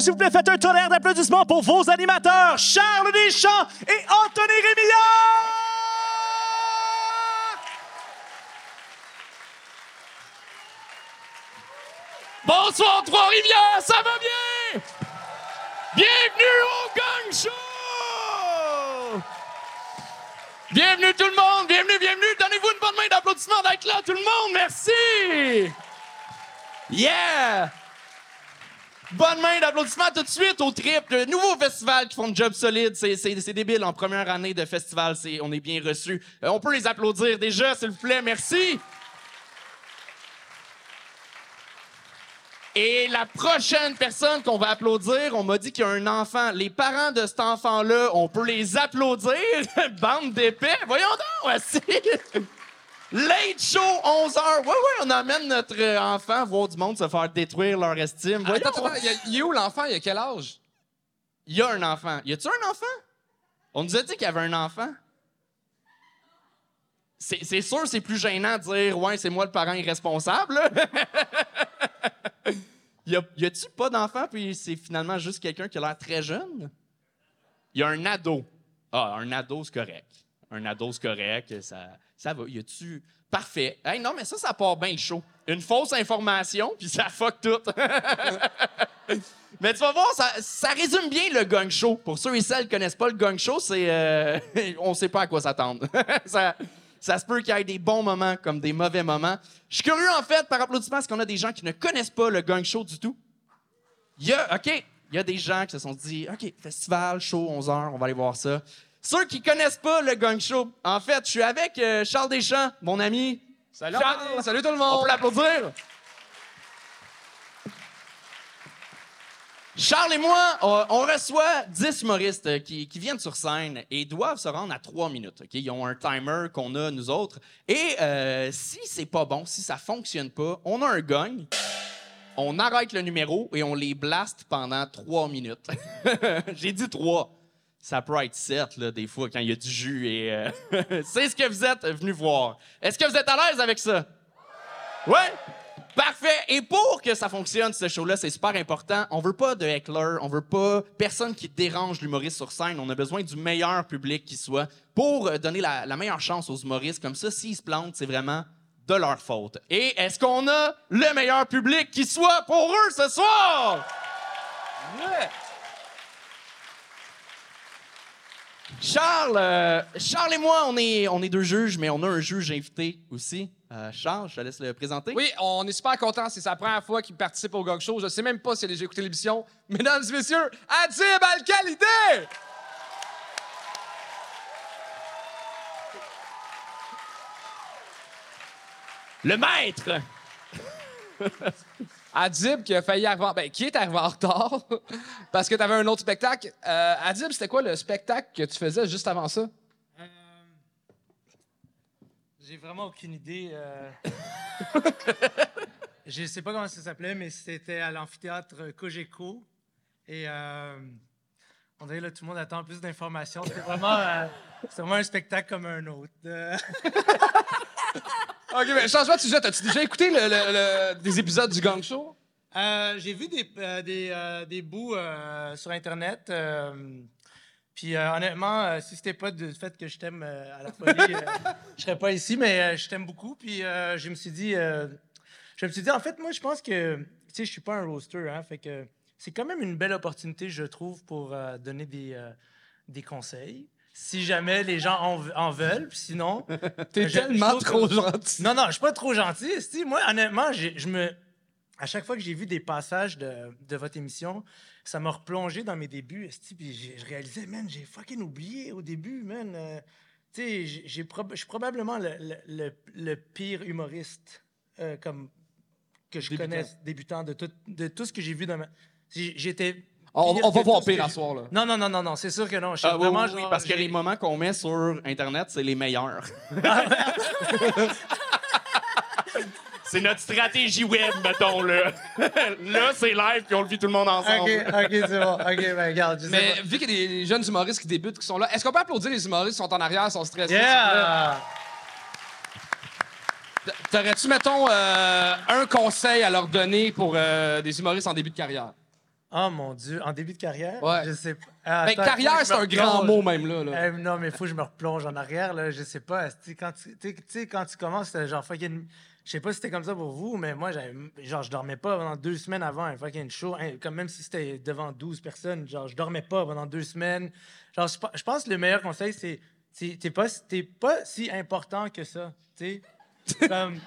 S'il vous plaît, faites un tonnerre d'applaudissements pour vos animateurs, Charles Deschamps et Anthony Rémillard! Bonsoir Trois-Rivières, ça va bien? Bienvenue au Gang Show! Bienvenue tout le monde, bienvenue, bienvenue. Donnez-vous une bonne main d'applaudissement d'être là, tout le monde, merci! Yeah! Bonne main d'applaudissement tout de suite au trip. Le nouveau festival qui font un job solide. C'est, débile en première année de festival. C'est, on est bien reçus. Euh, on peut les applaudir déjà, s'il vous plaît. Merci. Et la prochaine personne qu'on va applaudir, on m'a dit qu'il y a un enfant. Les parents de cet enfant-là, on peut les applaudir. Bande d'épais. Voyons donc, aussi. Late show, 11h. Ouais, ouais, on amène notre euh, enfant voir du monde se faire détruire leur estime. Voyons Attends, donc. attends, il y a- il est où l'enfant? Il a quel âge? Il y a un enfant. Y a-tu un enfant? On nous a dit qu'il y avait un enfant. C'est sûr, c'est plus gênant de dire Ouais, c'est moi le parent irresponsable. y a-tu pas d'enfant, puis c'est finalement juste quelqu'un qui a l'air très jeune? Il y a un ado. Ah, un ado, c'est correct. Un ado, c'est correct. Ça, ça va. Y a-tu. Parfait. Hey, non, mais ça, ça part bien le show. Une fausse information, puis ça fuck tout. Mais tu vas voir, ça, ça résume bien le gang show. Pour ceux et celles qui connaissent pas le gang show, c'est euh, on sait pas à quoi s'attendre. ça, ça se peut qu'il y ait des bons moments comme des mauvais moments. Je suis curieux en fait par applaudissement parce qu'on a des gens qui ne connaissent pas le gang show du tout? Y a OK, il y a des gens qui se sont dit OK, festival show 11h, on va aller voir ça. Ceux qui connaissent pas le gang show, en fait, je suis avec euh, Charles Deschamps, mon ami. Salut, Charles! Salut tout le On monde! peut l'applaudir. Charles et moi, on, on reçoit 10 humoristes euh, qui, qui viennent sur scène et doivent se rendre à 3 minutes. Ils ont un timer qu'on a, nous autres. Et euh, si c'est pas bon, si ça fonctionne pas, on a un gagne. On arrête le numéro et on les blast pendant 3 minutes. J'ai dit 3. Ça peut être 7, là, des fois, quand il y a du jus. Et euh, c'est ce que vous êtes venus voir. Est-ce que vous êtes à l'aise avec ça? Ouais? Parfait. Et pour que ça fonctionne, ce show-là, c'est super important. On veut pas de heckler, on veut pas personne qui dérange l'humoriste sur scène. On a besoin du meilleur public qui soit pour euh, donner la, meilleure chance aux humoristes. Comme ça, s'ils se plantent, c'est vraiment de leur faute. Et est-ce qu'on a le meilleur public qui soit pour eux ce soir? Charles, euh, Charles et moi, on est, on est deux juges, mais on a un juge invité aussi. Euh, Charles, je te laisse le présenter. Oui, on est super contents. C'est sa première fois qu'il participe au Gang Show. Je sais même pas s'il a déjà écouté l'émission. Mesdames et messieurs, Adib Al-Khalidé! Le maître! Adib qui a failli arriver en- ben, qui est arrivé en retard parce que t'avais un autre spectacle. Euh, Adib, c'était quoi le spectacle que tu faisais juste avant ça? Euh, J'ai vraiment aucune idée. euh. Je sais pas comment ça s'appelait, mais c'était à l'amphithéâtre Cogeco. Et euh, on dirait là, tout le monde attend plus d'informations. C'était vraiment, vraiment un spectacle comme un autre. OK, mais changement de sujet. As-tu déjà écouté le- le- le- des épisodes du Gang Show? euh, J'ai vu des, euh, des, euh, des bouts sur Internet. puis honnêtement, si c'était pas du fait que je t'aime à la folie, je serais pas ici, mais je t'aime beaucoup. Puis je me suis dit, je me suis dit, en fait, moi, je pense que, tu sais, je suis pas un roaster, hein, fait que c'est quand même une belle opportunité, je trouve, pour donner des, des conseils. Si jamais les gens en, en veulent, puis sinon. T'es je- je tellement que- trop gentil. non, non, je suis pas trop gentil. esti. Moi, honnêtement, j'ai- je me. À chaque fois que j'ai vu des passages de, de votre émission, ça m'a replongé dans mes débuts. esti, Puis j'ai- je réalisais, man, j'ai fucking oublié au début, man. euh, tu sais, j'ai- j'ai prob- je suis probablement le, le- le- le pire humoriste euh, comme, que je Débutant. connaisse, débutant de tout, de tout ce que j'ai vu dans ma. j'ai- J'étais. On, pire on va voir pire à soir, là. Non, non, non, non, non, c'est sûr que non. Je suis Ah, oui, vraiment oui, oui, genre, parce que j'ai- les moments qu'on met sur Internet, c'est les meilleurs. c'est notre stratégie web, mettons, là. là, c'est live, puis on le vit tout le monde ensemble. Ok, ok, c'est bon. Ok, ben regarde, je sais Mais pas. vu qu'il y a des jeunes humoristes qui débutent, qui sont là, est-ce qu'on peut applaudir les humoristes qui sont en arrière, qui sont stressés? Yeah! T'aurais-tu, mettons, euh, un conseil à leur donner pour euh, des humoristes en début de carrière? Oh mon Dieu, en début de carrière? Ouais. Je sais pas. Ah, Ben, carrière, c'est un grand mot, même là. là. Eh, non, mais il faut que je me replonge en arrière, là. Je sais pas. Quand tu, tu sais- tu sais, quand tu commences, c'était genre fucking. Je sais pas si c'était comme ça pour vous, mais moi, genre, je dormais pas pendant deux semaines avant un fucking show. hein, Comme même si c'était devant 12 personnes, genre, je dormais pas pendant deux semaines. Genre, je, pe- je pense que le meilleur conseil, c'est. T'es pas, t'es pas si important que ça. Tu sais? Comme.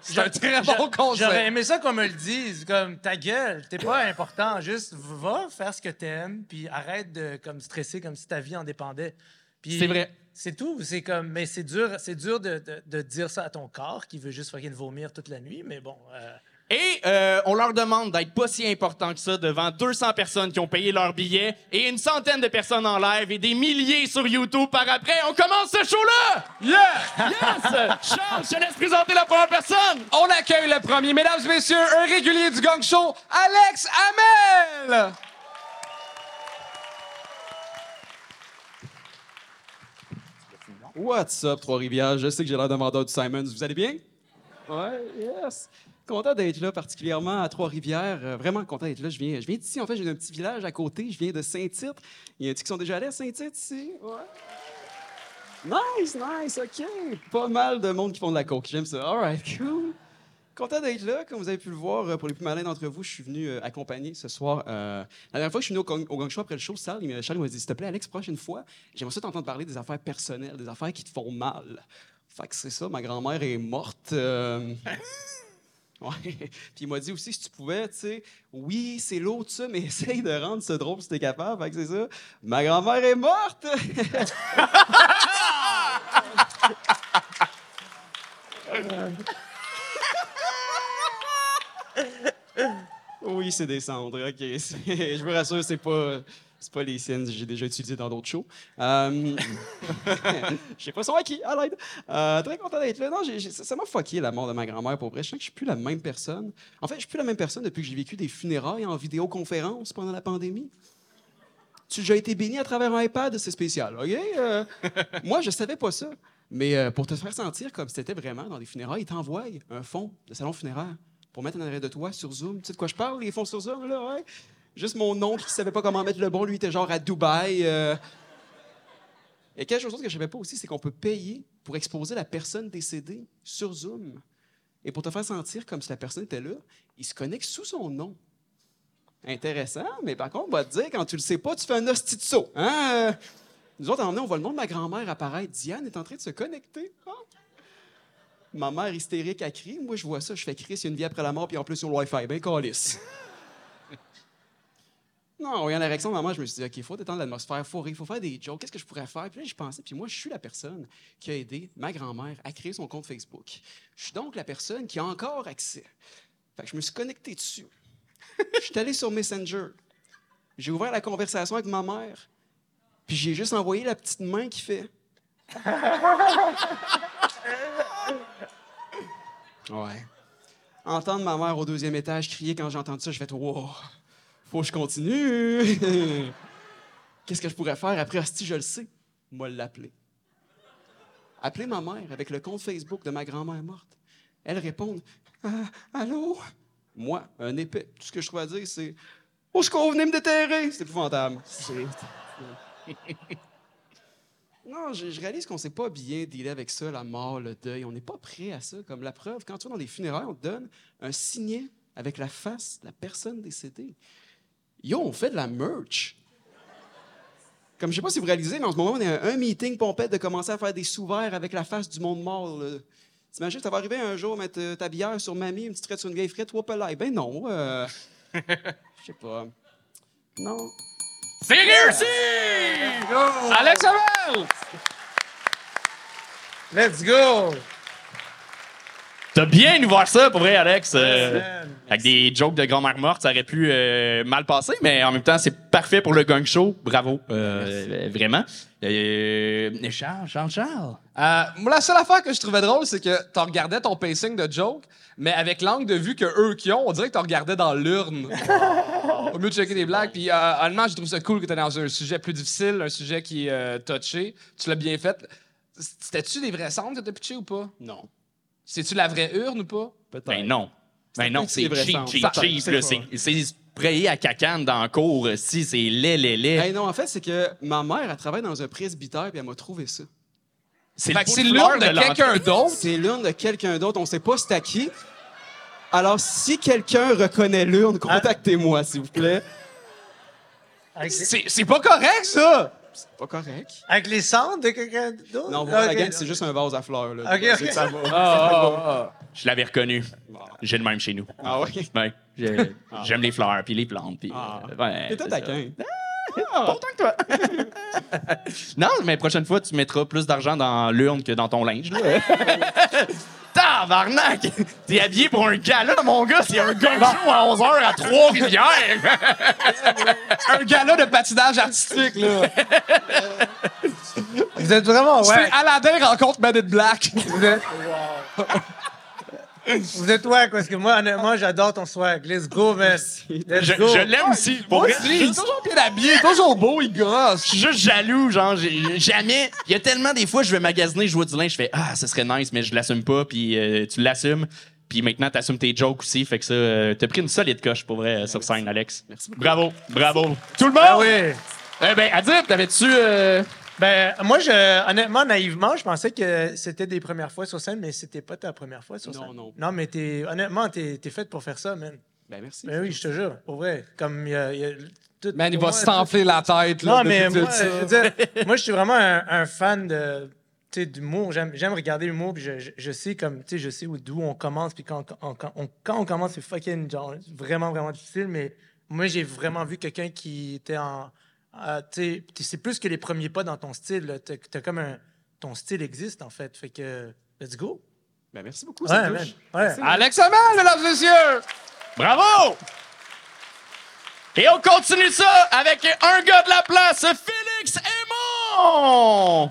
C'est un très bon conseil. J'aurais aimé ça qu'on me le dise, comme ta gueule, t'es pas important, juste va faire ce que t'aimes, puis arrête de comme stresser comme si ta vie en dépendait. Puis C'est vrai. C'est tout, c'est comme, mais c'est dur, c'est dur de, de- de dire ça à ton corps qui veut juste fucking vomir toute la nuit, mais bon. euh, Et euh, on leur demande d'être pas si important que ça devant 200 personnes qui ont payé leur billet et une centaine de personnes en live et des milliers sur YouTube par après. On commence ce show-là! Yeah! Yes! Charles, je te laisse présenter la première personne! On accueille le premier, mesdames et messieurs, un régulier du gang show, Alex Hamel! What's up, Trois-Rivières? Je sais que j'ai l'air d'un vendeur du Simons. Vous allez bien? Ouais, yes. Content d'être là, particulièrement à Trois-Rivières. Euh, vraiment content d'être là. Je viens, je viens d'ici. En fait, j'ai un petit village à côté. Je viens de Saint-Tite. Il y en a qui sont déjà allés à Saint-Tite ici? Ouais. Nice, nice, OK. Pas mal de monde qui font de la coke. J'aime ça. All right, cool. Content d'être là. Comme vous avez pu le voir, euh, pour les plus malins d'entre vous, je suis venu euh, accompagner ce soir. euh, la dernière fois que je suis venu au, au Gang Show après le show, Charles, Charles m'a dit S'il te plaît, Alex, prochaine fois, j'aimerais ça t'entendre parler des affaires personnelles, des affaires qui te font mal. Fait que c'est ça, ma grand-mère est morte. Ouais. Puis il m'a dit aussi, si tu pouvais, tu sais, oui, c'est l'autre, ça, mais essaye de rendre ça drôle si t'es capable. Fait que c'est ça. Ma grand-mère est morte! oui, c'est des cendres, OK. Je vous rassure, c'est pas... C'est pas les siennes, j'ai déjà utilisé dans d'autres shows. Euh, Je sais pas son à qui, à très content d'être là. Non, ça m'a fucké la mort de ma grand-mère pour vrai. Je sens que je suis plus la même personne. En fait, je suis plus la même personne depuis que j'ai vécu des funérailles en vidéoconférence pendant la pandémie. Tu as déjà été béni à travers un iPad, c'est spécial, OK? Euh, moi, je savais pas ça. Mais euh, pour te faire sentir comme c'était vraiment dans des funérailles, ils t'envoient un fond de salon funéraire pour mettre en arrière de toi sur Zoom. Tu sais de quoi je parle, les fonds sur Zoom, là, ouais? Juste mon oncle qui savait pas comment mettre le bon, lui, était genre à Dubaï. euh. Et quelque chose que je savais pas aussi, c'est qu'on peut payer pour exposer la personne décédée sur Zoom. Et pour te faire sentir comme si la personne était là, il se connecte sous son nom. Intéressant, mais par contre, on va te dire, quand tu le sais pas, tu fais un hostie de saut. Hein? Nous autres, on voit le nom de ma grand-mère apparaître. Diane est en train de se connecter. Ma mère hystérique a crié. Moi, je vois ça, je fais Chris, il y a une vie après la mort, puis en plus sur le Wi-Fi. Ben, calice. Non, en voyant la réaction de maman, je me suis dit, OK, il faut détendre l'atmosphère, il faut rire, il faut faire des jokes. Qu'est-ce que je pourrais faire? Puis là, je pensais, puis moi, je suis la personne qui a aidé ma grand-mère à créer son compte Facebook. Je suis donc la personne qui a encore accès. Fait que je me suis connecté dessus. Je suis allé sur Messenger. J'ai ouvert la conversation avec ma mère. Puis j'ai juste envoyé la petite main qui fait. Ouais. Entendre ma mère au deuxième étage crier quand j'ai entendu ça, je fais wow, faut que je continue. Qu'est-ce que je pourrais faire après? Hostie, je le sais. Moi l'appeler. Appeler ma mère avec le compte Facebook de ma grand-mère morte. Elle répond Ah, Allô? Moi, un épais. Tout ce que je trouve à dire, c'est est-ce qu'on venait me déterrer? C'est épouvantable. Non, je, je réalise qu'on ne sait pas bien dealer avec ça, la mort, le deuil. On n'est pas prêt à ça. Comme la preuve, quand tu vas dans des funérailles, on te donne un signet avec la face de la personne décédée. Yo, on fait de la merch. Comme je sais pas si vous réalisez, mais en ce moment, on est à un meeting pompette de commencer à faire des sous-verts avec la face du monde mort. là. T'imagines, ça va arriver un jour, mettre euh, ta bière sur mamie, une petite traite sur une vieille frette, pelay. Ben non. euh, Je sais pas. Non. C'est réussi! Alex Hamel! Let's go! T'as bien ouvert ça, pour vrai, Alex. Euh. Avec des jokes de grand-mère morte, ça aurait pu euh, mal passer, mais en même temps, c'est parfait pour le gang show. Bravo. Euh, vraiment. Euh, Charles, Charles, Charles. Euh, moi, la seule affaire que je trouvais drôle, c'est que tu regardais ton pacing de joke, mais avec l'angle de vue que eux qui ont, on dirait que tu regardais dans l'urne. Au mieux de checker des blagues. Puis, euh, honnêtement, je trouve ça cool que tu dans un sujet plus difficile, un sujet qui est euh, touché. Tu l'as bien fait. C'était-tu des vrais cendres que t'as pitché ou pas? Non. C'est-tu la vraie urne ou pas? Peut-être. Ben non. Ben non, c'est cheap, cheap, cheap. c'est prayer à cacane dans le cours. Si, c'est laid, laid, laid. Hey, non, en fait, c'est que ma mère, elle travaille dans un presbytère, puis elle m'a trouvé ça. c'est Fait le que pot c'est de l'urne de l'entrée. quelqu'un d'autre? C'est l'urne de quelqu'un d'autre. On sait pas c'est à qui. Alors, si quelqu'un reconnaît l'urne, contactez-moi, s'il vous plaît. C'est pas correct, ça! C'est pas correct. avec les cendres de quelqu'un d'autre? Non, voilà, la gang, c'est juste un vase à fleurs. Là. Ça va. Ah, Je l'avais reconnu. J'ai le même chez nous. Ah? Ouais? J'ai- J'aime les fleurs, puis les plantes. Puis, Ah. euh, ouais, T'es taquin. Autant que toi. non, mais prochaine fois, tu mettras plus d'argent dans l'urne que dans ton linge. là. Tabarnak! T'es habillé pour un gala, mon gars. C'est un gars show à 11h à Trois-Rivières. Un gala de patinage artistique, là. Vous êtes vraiment, ouais. C'est Aladdin rencontre in Black. Vous êtes... Vous êtes ouais, parce que moi, honnêtement, j'adore ton swag. Let's go, man. Let's Je, go. je l'aime aussi. Pour vrai, Il est toujours bien habillé, toujours beau, il Je gosse. suis juste jaloux, genre, j'ai- jamais. Il y a tellement des fois, je vais magasiner, je vois du linge, je fais Ah, ça serait nice, mais je l'assume pas, puis euh, tu l'assumes. Puis maintenant, t'assumes tes jokes aussi, fait que ça, euh, t'as pris une solide coche pour vrai euh, sur scène, Alex. Merci beaucoup. Bravo, bravo. Tout le monde! Ah oui. Eh ben, Adib, t'avais-tu. euh, Ben, moi, je, honnêtement, naïvement, je pensais que c'était des premières fois sur scène, mais c'était pas ta première fois sur Non, scène. non. Non, mais t'es, honnêtement, t'es, t'es faite pour faire ça, man. Ben, merci. Ben oui, je te jure, pour vrai. Comme il y a, il y a tout- Man, il va s'enfler la tête, là. Non, mais tout moi, ça. je veux dire, moi, je suis vraiment un, un fan de tu sais, d'humour. J'aime, j'aime regarder l'humour, puis je, je, je sais comme, tu sais, je sais où- d'où on commence, puis quand, on- quand, on, quand on commence, c'est fucking, genre, vraiment, vraiment difficile, mais moi, j'ai vraiment vu quelqu'un qui était en, euh, c'est plus que les premiers pas dans ton style, là. T'as, t'as comme un, ton style existe, en fait, fait que, let's go. Ben, merci beaucoup. Ouais, ça man. touche. Ouais. Alex Hamel, mesdames et messieurs! Bravo! Et on continue ça avec un gars de la place, Félix Aymon!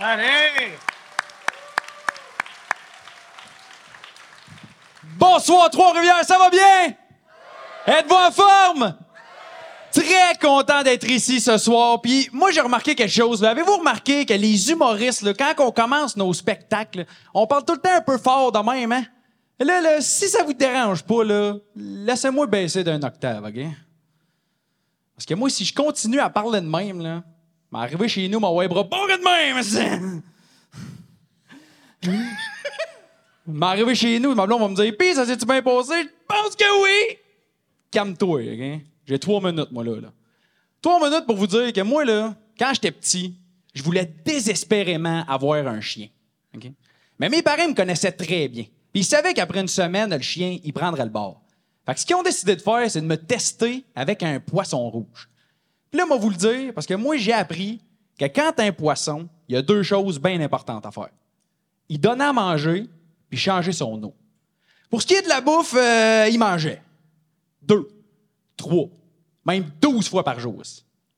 Allez! Bonsoir Trois-Rivières, ça va bien? Êtes-vous en forme? Très content d'être ici ce soir. Puis moi, j'ai remarqué quelque chose. Avez-vous remarqué que les humoristes, là, quand on commence nos spectacles, on parle tout le temps un peu fort de même, hein? Là, là, si ça vous dérange pas, laissez-moi baisser d'un octave, OK? Parce que moi, si je continue à parler de même, là, m'arriver chez nous, mon web bras pas de même, M'arriver chez nous, ma blonde va me dire Pis, ça s'est-tu bien passé? Je pense que oui! Calme-toi, OK? J'ai trois minutes, moi, là, là. Trois minutes pour vous dire que moi, là, quand j'étais petit, je voulais désespérément avoir un chien. Mais mes parents me connaissaient très bien. Puis ils savaient qu'après une semaine, le chien, il prendrait le bord. Fait que ce qu'ils ont décidé de faire, c'est de me tester avec un poisson rouge. Puis là, moi, vous le dire, parce que moi, j'ai appris que quand un poisson, il y a deux choses bien importantes à faire. Il donnait à manger, puis changer son eau. Pour ce qui est de la bouffe, euh, il mangeait. Deux, trois, même douze fois par jour.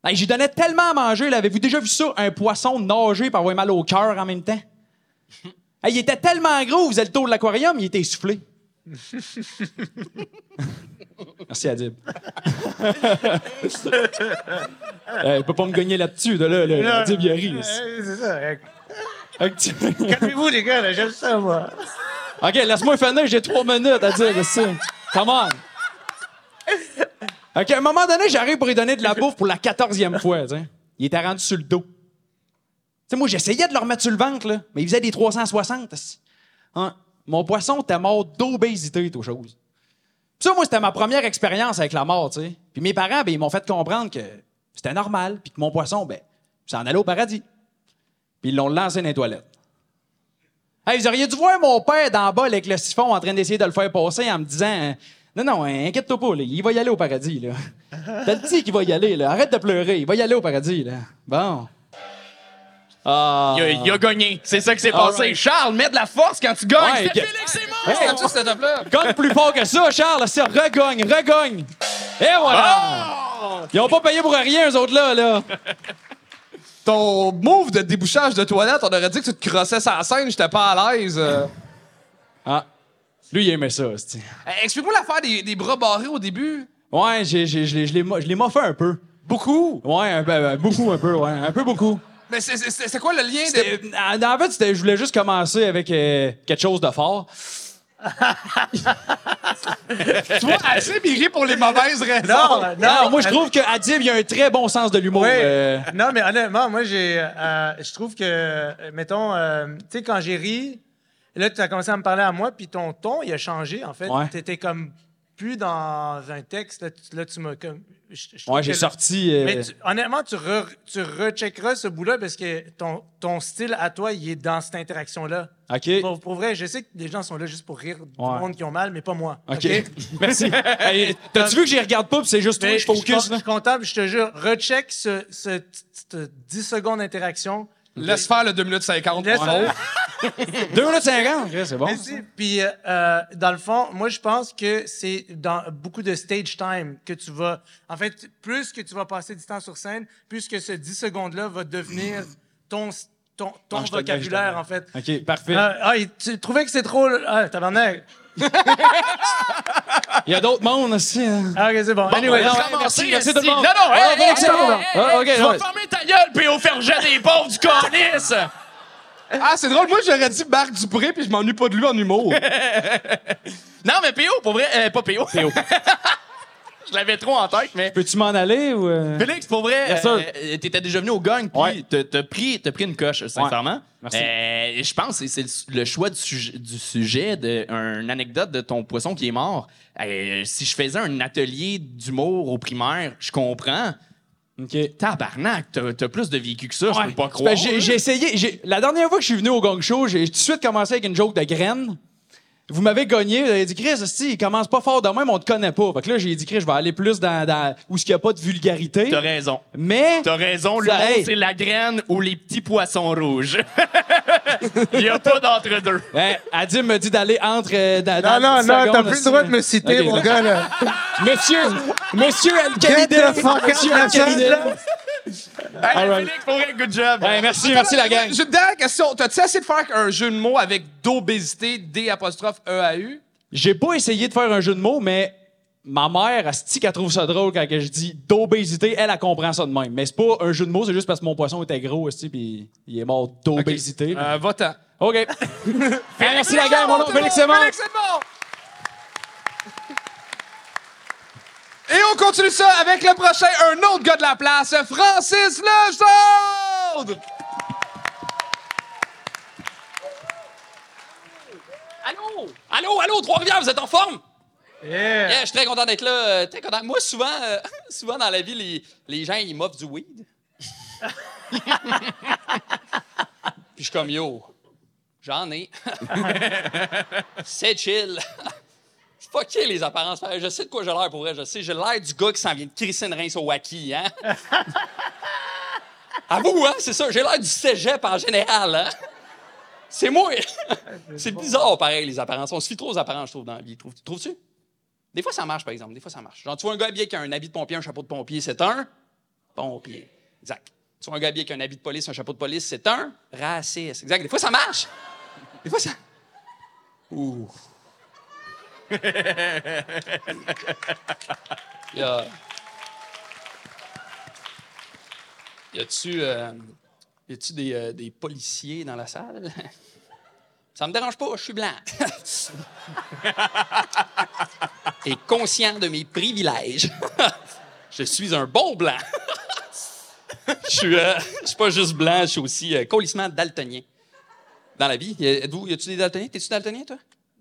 Hey, J'y donnais tellement à manger. Avez-vous déjà vu ça, un poisson nager pour avoir mal au cœur en même temps? Hey, il était tellement gros, vous faisait le tour de l'aquarium, il était essoufflé. Merci, Adib. hey, il peut pas me gagner là-dessus, de là, là. Adib, il a ri. Ouais, c'est ça. euh, Calmez-vous, les gars, là, j'aime ça, moi. OK, laisse-moi finir, j'ai trois minutes à dire ça. Come on. OK, à un moment donné, j'arrive pour lui donner de la bouffe pour la quatorzième fois. Il était rendu sur le dos. Moi, j'essayais de le remettre sur le ventre, là, mais il faisait des 360. esti. Hein? Mon poisson était mort d'obésité, tout chose. Ça, moi, c'était ma première expérience avec la mort. Puis mes parents, ben, ils m'ont fait comprendre que c'était normal, puis que mon poisson, ben, s'en allait au paradis. Puis ils l'ont lancé dans les toilettes. Hey, vous auriez dû voir mon père d'en bas avec le siphon en train d'essayer de le faire passer en me disant euh, Non, non, hein, inquiète-toi pas, là, il va y aller au paradis. Là. T'as le dit qu'il va y aller, là. arrête de pleurer, il va y aller au paradis. Là. Bon. Ah. Il a, il a gagné. C'est ça qui s'est passé. right. Charles, mets de la force quand tu gagnes. Ouais, C'est que- Félix! Hey, C'est ce setup-là. Gagne plus fort que ça, Charles. Ça, regagne, regagne. Et voilà. Ils ont pas payé pour rien, eux autres, là. là. Ton move de débouchage de toilette, on aurait dit que tu te crossais sa scène, j'étais pas à l'aise. euh. Lui, il aimait ça. Eh, Explique-moi l'affaire des, des bras barrés au début. Ouais, j'ai, j'ai, je l'ai- je l'ai mo- je l'ai moffé un peu. Beaucoup? Ouais, un peu, euh, beaucoup, un peu, ouais. Un peu beaucoup. Mais c'est- c'est c'est quoi le lien de... C'était- En en fait, c'était- je voulais juste commencer avec euh, quelque chose de fort. Tu vois, assez miré pour les mauvaises raisons. Non, Non, non, moi, je trouve que Adib, il a un très bon sens de l'humour. Oui. euh, Non, mais honnêtement, moi, j'ai. euh, je trouve que, euh, mettons, euh, tu sais, quand j'ai ri, là, tu as commencé à me parler à moi, puis ton ton, il a changé, en fait. Ouais. Tu étais comme plus dans un texte. Là, tu, là, tu m'as comme. Ouais, j'ai sorti. euh, Mais tu- honnêtement, tu, re, tu recheckeras ce bout-là parce que ton, ton style à toi, il est dans cette interaction-là. OK. Pour, pour vrai, je sais que les gens sont là juste pour rire du Ouais. monde qui ont mal, mais pas moi. OK. Merci. Hey, T'as-tu vu que j'y regarde pas, c'est juste toi je focus, je suis content, puis je te jure, recheck ce, ce, ce 10 secondes d'interaction. Laisse faire le 2 minutes 50. Laisse- Ouais. 2 minutes 50, OK, c'est bon. Merci. Puis, euh, dans le fond, moi, je pense que c'est dans beaucoup de stage time que tu vas. En fait, plus que tu vas passer du temps sur scène, plus que ce 10 secondes-là va devenir ton, ton, ton Non, je te le dis, je te vocabulaire, en fait. OK, parfait. Ah, ah, tu trouvais que c'est trop. Ah, tabarnak. Il y a d'autres mondes aussi. hein. Ah, ok, c'est bon. Anyway, non, merci, merci tout le esti. monde. Non, non, Ah, hey, hey, Ah, OK, Tu vas fermer ta gueule, puis au faire jet des pauvres du calice! Ah, c'est drôle. Moi, j'aurais dit Marc Dupré, puis je m'ennuie pas de lui en humour. Non, mais PO, pour vrai, euh, pas PO. PO. Je l'avais trop en tête, mais. Peux-tu m'en aller ou. euh? Félix, pour vrai, Bien sûr. euh, t'étais déjà venu au gang, puis Ouais. t'as- t'as pris, t'as pris une coche, sincèrement. Merci. Euh, je pense que c'est le, le choix du sujet, du sujet d'une anecdote de ton poisson qui est mort. Euh, si je faisais un atelier d'humour au primaire, je comprends. OK. Tabarnak, t'as t'as plus de vécu que ça, je peux pas croire. j'ai, j'ai essayé. j'ai- la dernière fois que je suis venu au Gang Show, j'ai tout de suite commencé avec une joke de graine. Vous m'avez gagné. Vous avez dit, Chris, esti, il commence pas fort de même, on te connaît pas. Fait que là, j'ai dit, Chris, je vais aller plus dans, dans où il n'y a pas de vulgarité. T'as raison. Mais. T'as raison, hey. c'est la graine ou les petits poissons rouges. Il y a pas d'entre-deux. Ben, Adim me dit d'aller entre. euh, dans, non, dans non, 10 non, t'as plus le droit de me citer, mon gars, là. Monsieur, Monsieur El Get Khalidé. the fuck out Monsieur of Hey, right. Félix, pour vrai, good job. Ouais, merci, merci la gang. J'ai une dernière question. T'as-tu essayé de faire un jeu de mots avec d'obésité, D apostrophe E-A-U? J'ai pas essayé de faire un jeu de mots, mais ma mère, Asti, qu'elle trouve ça drôle quand que je dis d'obésité, elle, elle comprend ça de même. Mais c'est pas un jeu de mots, c'est juste parce que mon poisson était gros, Asti, puis il est mort d'obésité. Euh, va-t'en. OK. Hey, merci la gang, mon nom, Félix Simon. Félix Et on continue ça avec le prochain, un autre gars de la place, Francis Lejeune! Allô? Allô, allô, Trois-Rivières, vous êtes en forme? Yeah. Yeah, je suis très content d'être là. euh, très content. Moi, souvent, euh, souvent dans la vie, les, les gens, ils m'offrent du weed. Puis je suis comme, yo, j'en ai. C'est chill. Fucké les apparences. Je sais de quoi j'ai l'air pour vrai. Je sais, j'ai l'air du gars qui s'en vient de une rince au wacky, hein? Avoue, hein, c'est ça. J'ai l'air du cégep en général, hein? C'est moi. c'est bizarre, pareil, les apparences. On se fie trop aux apparences, je trouve, dans la vie. Trouves- Trouves-tu? Des fois, ça marche, par exemple. Des fois, ça marche. Genre, tu vois un gars habillé avec un habit de pompier, un chapeau de pompier, c'est un pompier. Exact. Tu vois un gars habillé avec un habit de police, un chapeau de police, c'est un raciste. Exact. Des fois, ça marche. Des fois, ça. Ouh. Y a. Y a-tu. euh, des, euh, des policiers dans la salle? Ça me dérange pas, je suis blanc. Et conscient de mes privilèges. je suis un bon blanc. je suis euh, je suis pas juste blanc, je suis aussi euh, colissement daltonien. Dans la vie, y a-tu des daltoniens? T'es-tu daltonien, toi?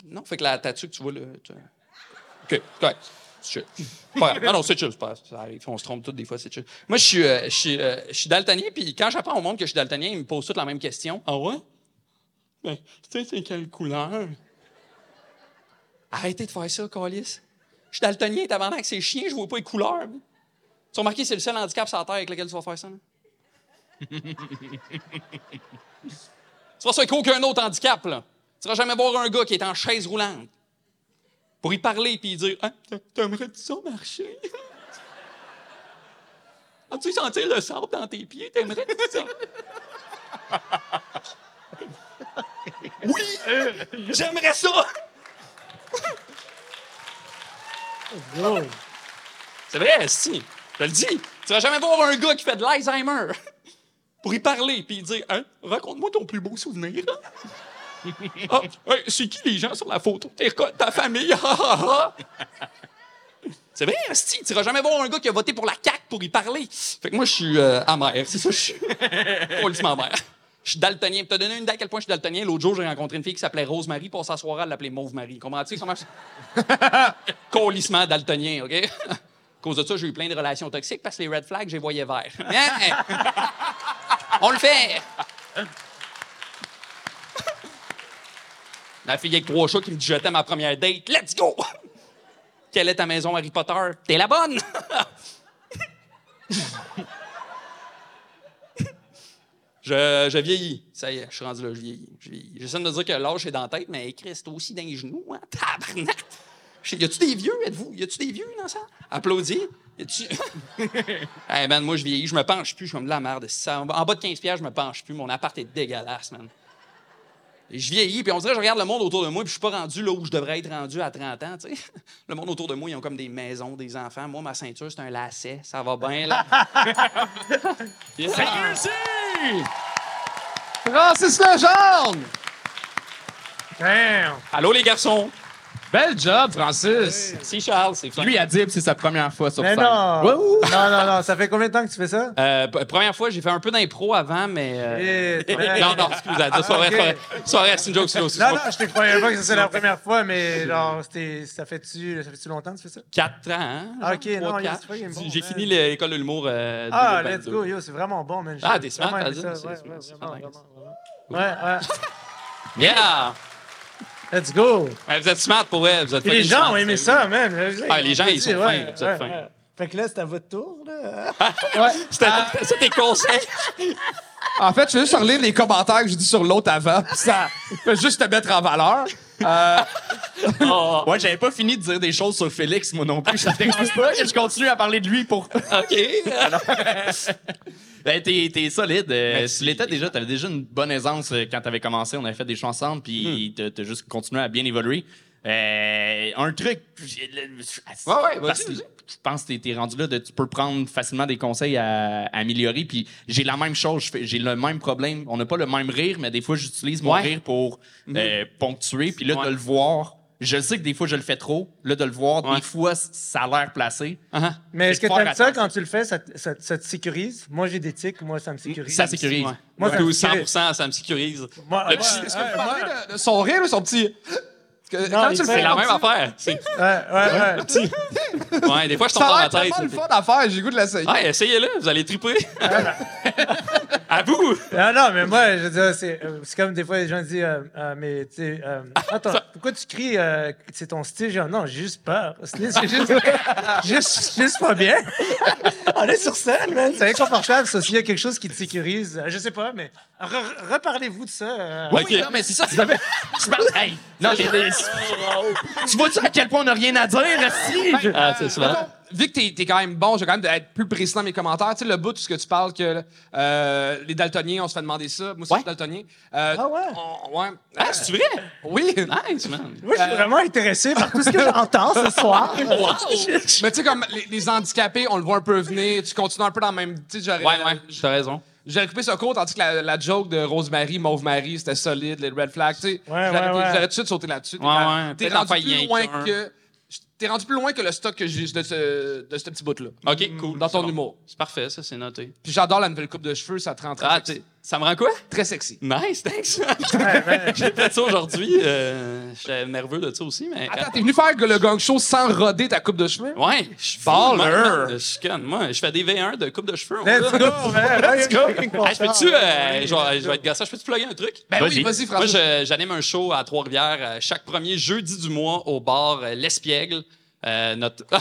Non? Fait que la tattoo que tu vois là. tu- OK, correct. C'est. Pas. Non, non, c'est chill, c'est pas. Ça arrive. On se trompe tous des fois, c'est chill. Moi, je suis, euh, je suis, euh, je suis daltonien, puis quand j'apprends au monde que je suis daltonien, ils me posent toutes la même question. Ah ouais? Ben, tu sais, c'est quelle couleur? Arrêtez de faire ça, Calis. Je suis daltonien, t'as que c'est chien, je vois pas les couleurs. Tu as remarqué, c'est le seul handicap sur la terre avec lequel tu vas faire ça, tu vas ça avec aucun autre handicap, là. Tu vas jamais voir un gars qui est en chaise roulante pour y parler puis dire Hein, t'a- T'aimerais-tu ça marcher? As-tu sentir le sable dans tes pieds? T'aimerais-tu ça? oui! J'aimerais ça! C'est vrai, si. Je te le dis. Tu vas jamais voir un gars qui fait de l'Alzheimer pour y parler puis dire Hein, raconte-moi ton plus beau souvenir. Ah, c'est qui les gens sur la photo? T'es reco- ta famille? Ah, ah, ah. C'est vrai, Asti, tu iras jamais voir un gars qui a voté pour la CAQ pour y parler. Fait que moi, je suis euh, amer. C'est ça, je suis. Complètement amer. Je suis daltonien. T'as donné une idée à quel point je suis daltonien. L'autre jour, j'ai rencontré une fille qui s'appelait Rose-Marie. Pour s'asseoir, elle l'appelait Mauve-Marie. Comprends-tu comment Colissement daltonien, OK? À cause de ça, j'ai eu plein de relations toxiques parce que les red flags, je les voyais verts. Hein? On le fait! La fille avec trois chats qui me dit je t'aime ma première date. Let's go! Quelle est ta maison Harry Potter? T'es la bonne! je, vieillis. Ça y est, je suis rendu là, je vieillis. Je vieillis. J'essaie de me dire que l'âge est dans la tête, mais Christ, aussi dans les genoux, hein? Y a-tu des vieux, êtes-vous? Y a-tu des vieux dans ça? Applaudis. Y a-tu? man, moi, je vieillis, je me penche plus, je suis comme de la merde. En bas de 15 pièges, je me penche plus. Mon appart est dégueulasse, man. Je vieillis, puis on dirait que je regarde le monde autour de moi, puis je suis pas rendu là où je devrais être rendu à 30 ans, tu sais. Le monde autour de moi, ils ont comme des maisons, des enfants. Moi, ma ceinture, c'est un lacet. Ça va bien, là. Yeah. Francis Legendre! Damn. Allô, les garçons? Bel job, Francis! Si Charles, c'est fun. Lui, Adib, c'est sa première fois sur Mais scène. non. Non, non, non. Ça fait combien de temps que tu fais ça? Euh, p- première fois, j'ai fait un peu d'impro avant, mais. euh, Eh, ouais. non, non, excusez, c'est pas vrai, Ok. pas vrai. C'est une joke, c'est aussi. Non, non, je te croyais pas que c'est la première fois, mais genre, c'était- ça fait-tu ça fait longtemps que tu fais ça? 4 ans, hein? Ah, ok, Trois, non, quatre. yes, oui, bon, J'ai ouais. fini l'école de l'humour. Euh, Ah, 2022. let's go, yo, c'est vraiment bon, man. Ah, J'ai t'es smart, vraiment t'as aimé dit, ça, c'est- ouais, c'est- ouais, c'est vraiment, nice. vraiment, vraiment. Ouais, ouais. Yeah! Let's go. Ouais, vous êtes smart pour elle. Vous êtes Et les gens smart, ont aimé ça, man. Ah, les gens, ils sont Ouais, fins, vous êtes ouais, fins. ouais. Fait que là, c'est à votre tour, là. C'était c'était tes conseils. En fait, je vais juste relire les commentaires que j'ai dit sur l'autre avant. puis Ça fait juste te mettre en valeur. Ouais, j'avais pas fini de dire des choses sur Félix, moi non plus. Ça te dérange pas que je continue à parler de lui pour. OK. Ben, t'es, t'es solide. Euh, tu l'étais déjà, t'avais déjà une bonne aisance euh, quand t'avais commencé. On avait fait des shows ensemble, puis t'as, t'as juste continué à bien évoluer. Euh, un truc. Ouais, ouais, parce vas-y, que vas-y. Je pense que t'es, t'es rendu là, de, tu peux prendre facilement des conseils à, à améliorer. Puis j'ai la même chose, je fais- j'ai le même problème. On n'a pas le même rire, mais des fois, j'utilise mon Ouais. rire pour euh, ponctuer. Puis là, Ouais. de le voir, je sais que des fois, je le fais trop. Là, de le voir, Ouais. des fois, ça a l'air placé. Uh-huh. Mais est-ce que t'aimes ça quand tu le fais, ça, te- ça, ça te sécurise? Moi, j'ai des tics, moi, ça me sécurise. Ça sécurise. Ouais. Moi, ça me 100 ça me sécurise. Moi, Le ouais, petit- Est-ce que vous parlez de, de son rire ou son petit. Que Non, quand tu le fait fais C'est la même affaire. C'est- ouais, ouais, ouais. Ouais, des fois, je tombe dans a ma l'air tête. tellement le fun à faire, j'ai le goût de l'essayer. Ouais, essayez-le, vous allez triper. à vous! Non, non, mais moi, je veux dire, c'est, euh, c'est comme des fois, les gens disent, euh, euh, mais tu sais, euh, attends, pourquoi tu cries, euh, que c'est ton style? Genre, non, j'ai juste peur. C'est juste, juste, juste pas bien. On est sur scène, man. C'est inconfortable, ça. S'il y a quelque chose qui te sécurise, euh, je sais pas, mais re- reparlez-vous de ça. euh, Ok. non, mais c'est ça. Tu parles- Hey, non, j'ai des- Tu vois-tu à quel point on n'a rien à dire, si? Ah, c'est souvent. Vu que t'es es quand même bon, je vais quand même être plus précis dans mes commentaires. Tu sais, le bout, tout ce que tu parles, que euh, les daltoniens, on se fait demander ça. Moi aussi, je suis daltonien. Euh, Ah ouais? on- ouais. Ah, c'est vrai? Oui. Nice, man. Moi, je suis vraiment intéressé par tout ce que j'entends ce soir. Mais tu sais, comme les, les handicapés, on le voit un peu venir. Tu continues un peu dans le même. Tu sais, j'aurais. Ouais, ouais, t'as raison. J'aurais coupé ça court, tandis que la, la joke de Rosemary, Mauve Marie, c'était solide, les red flags, tu sais. Ouais, ouais, j'aurais tout de suite sauté là-dessus. T'es Ouais, ouais. T'es rendu plus loin que. T'es rendu plus loin que le stock que j'ai de ce, de ce petit bout-là. OK, cool. Dans ton bon. humour. C'est parfait, ça, c'est noté. Puis j'adore la nouvelle coupe de cheveux, ça te rend très, Ah, ça me rend quoi? très sexy. Nice, thanks. J'ai fait ça aujourd'hui. Euh, J'étais nerveux de ça aussi, mais. Attends, t'es venu faire le gang show sans roder ta coupe de cheveux? Ouais, je suis Baller. Je suis conne. Moi, je fais des V1 de coupe de cheveux. Let's go, man. Let's go. Hey, je peux-tu, euh, je vais- je vais être gossant, je peux-tu plugger un truc? Ben oui, Vas-y. Moi, François. je- j'anime un show à Trois-Rivières euh, chaque premier jeudi du mois au bar euh, L'Espiègle. Euh, notre...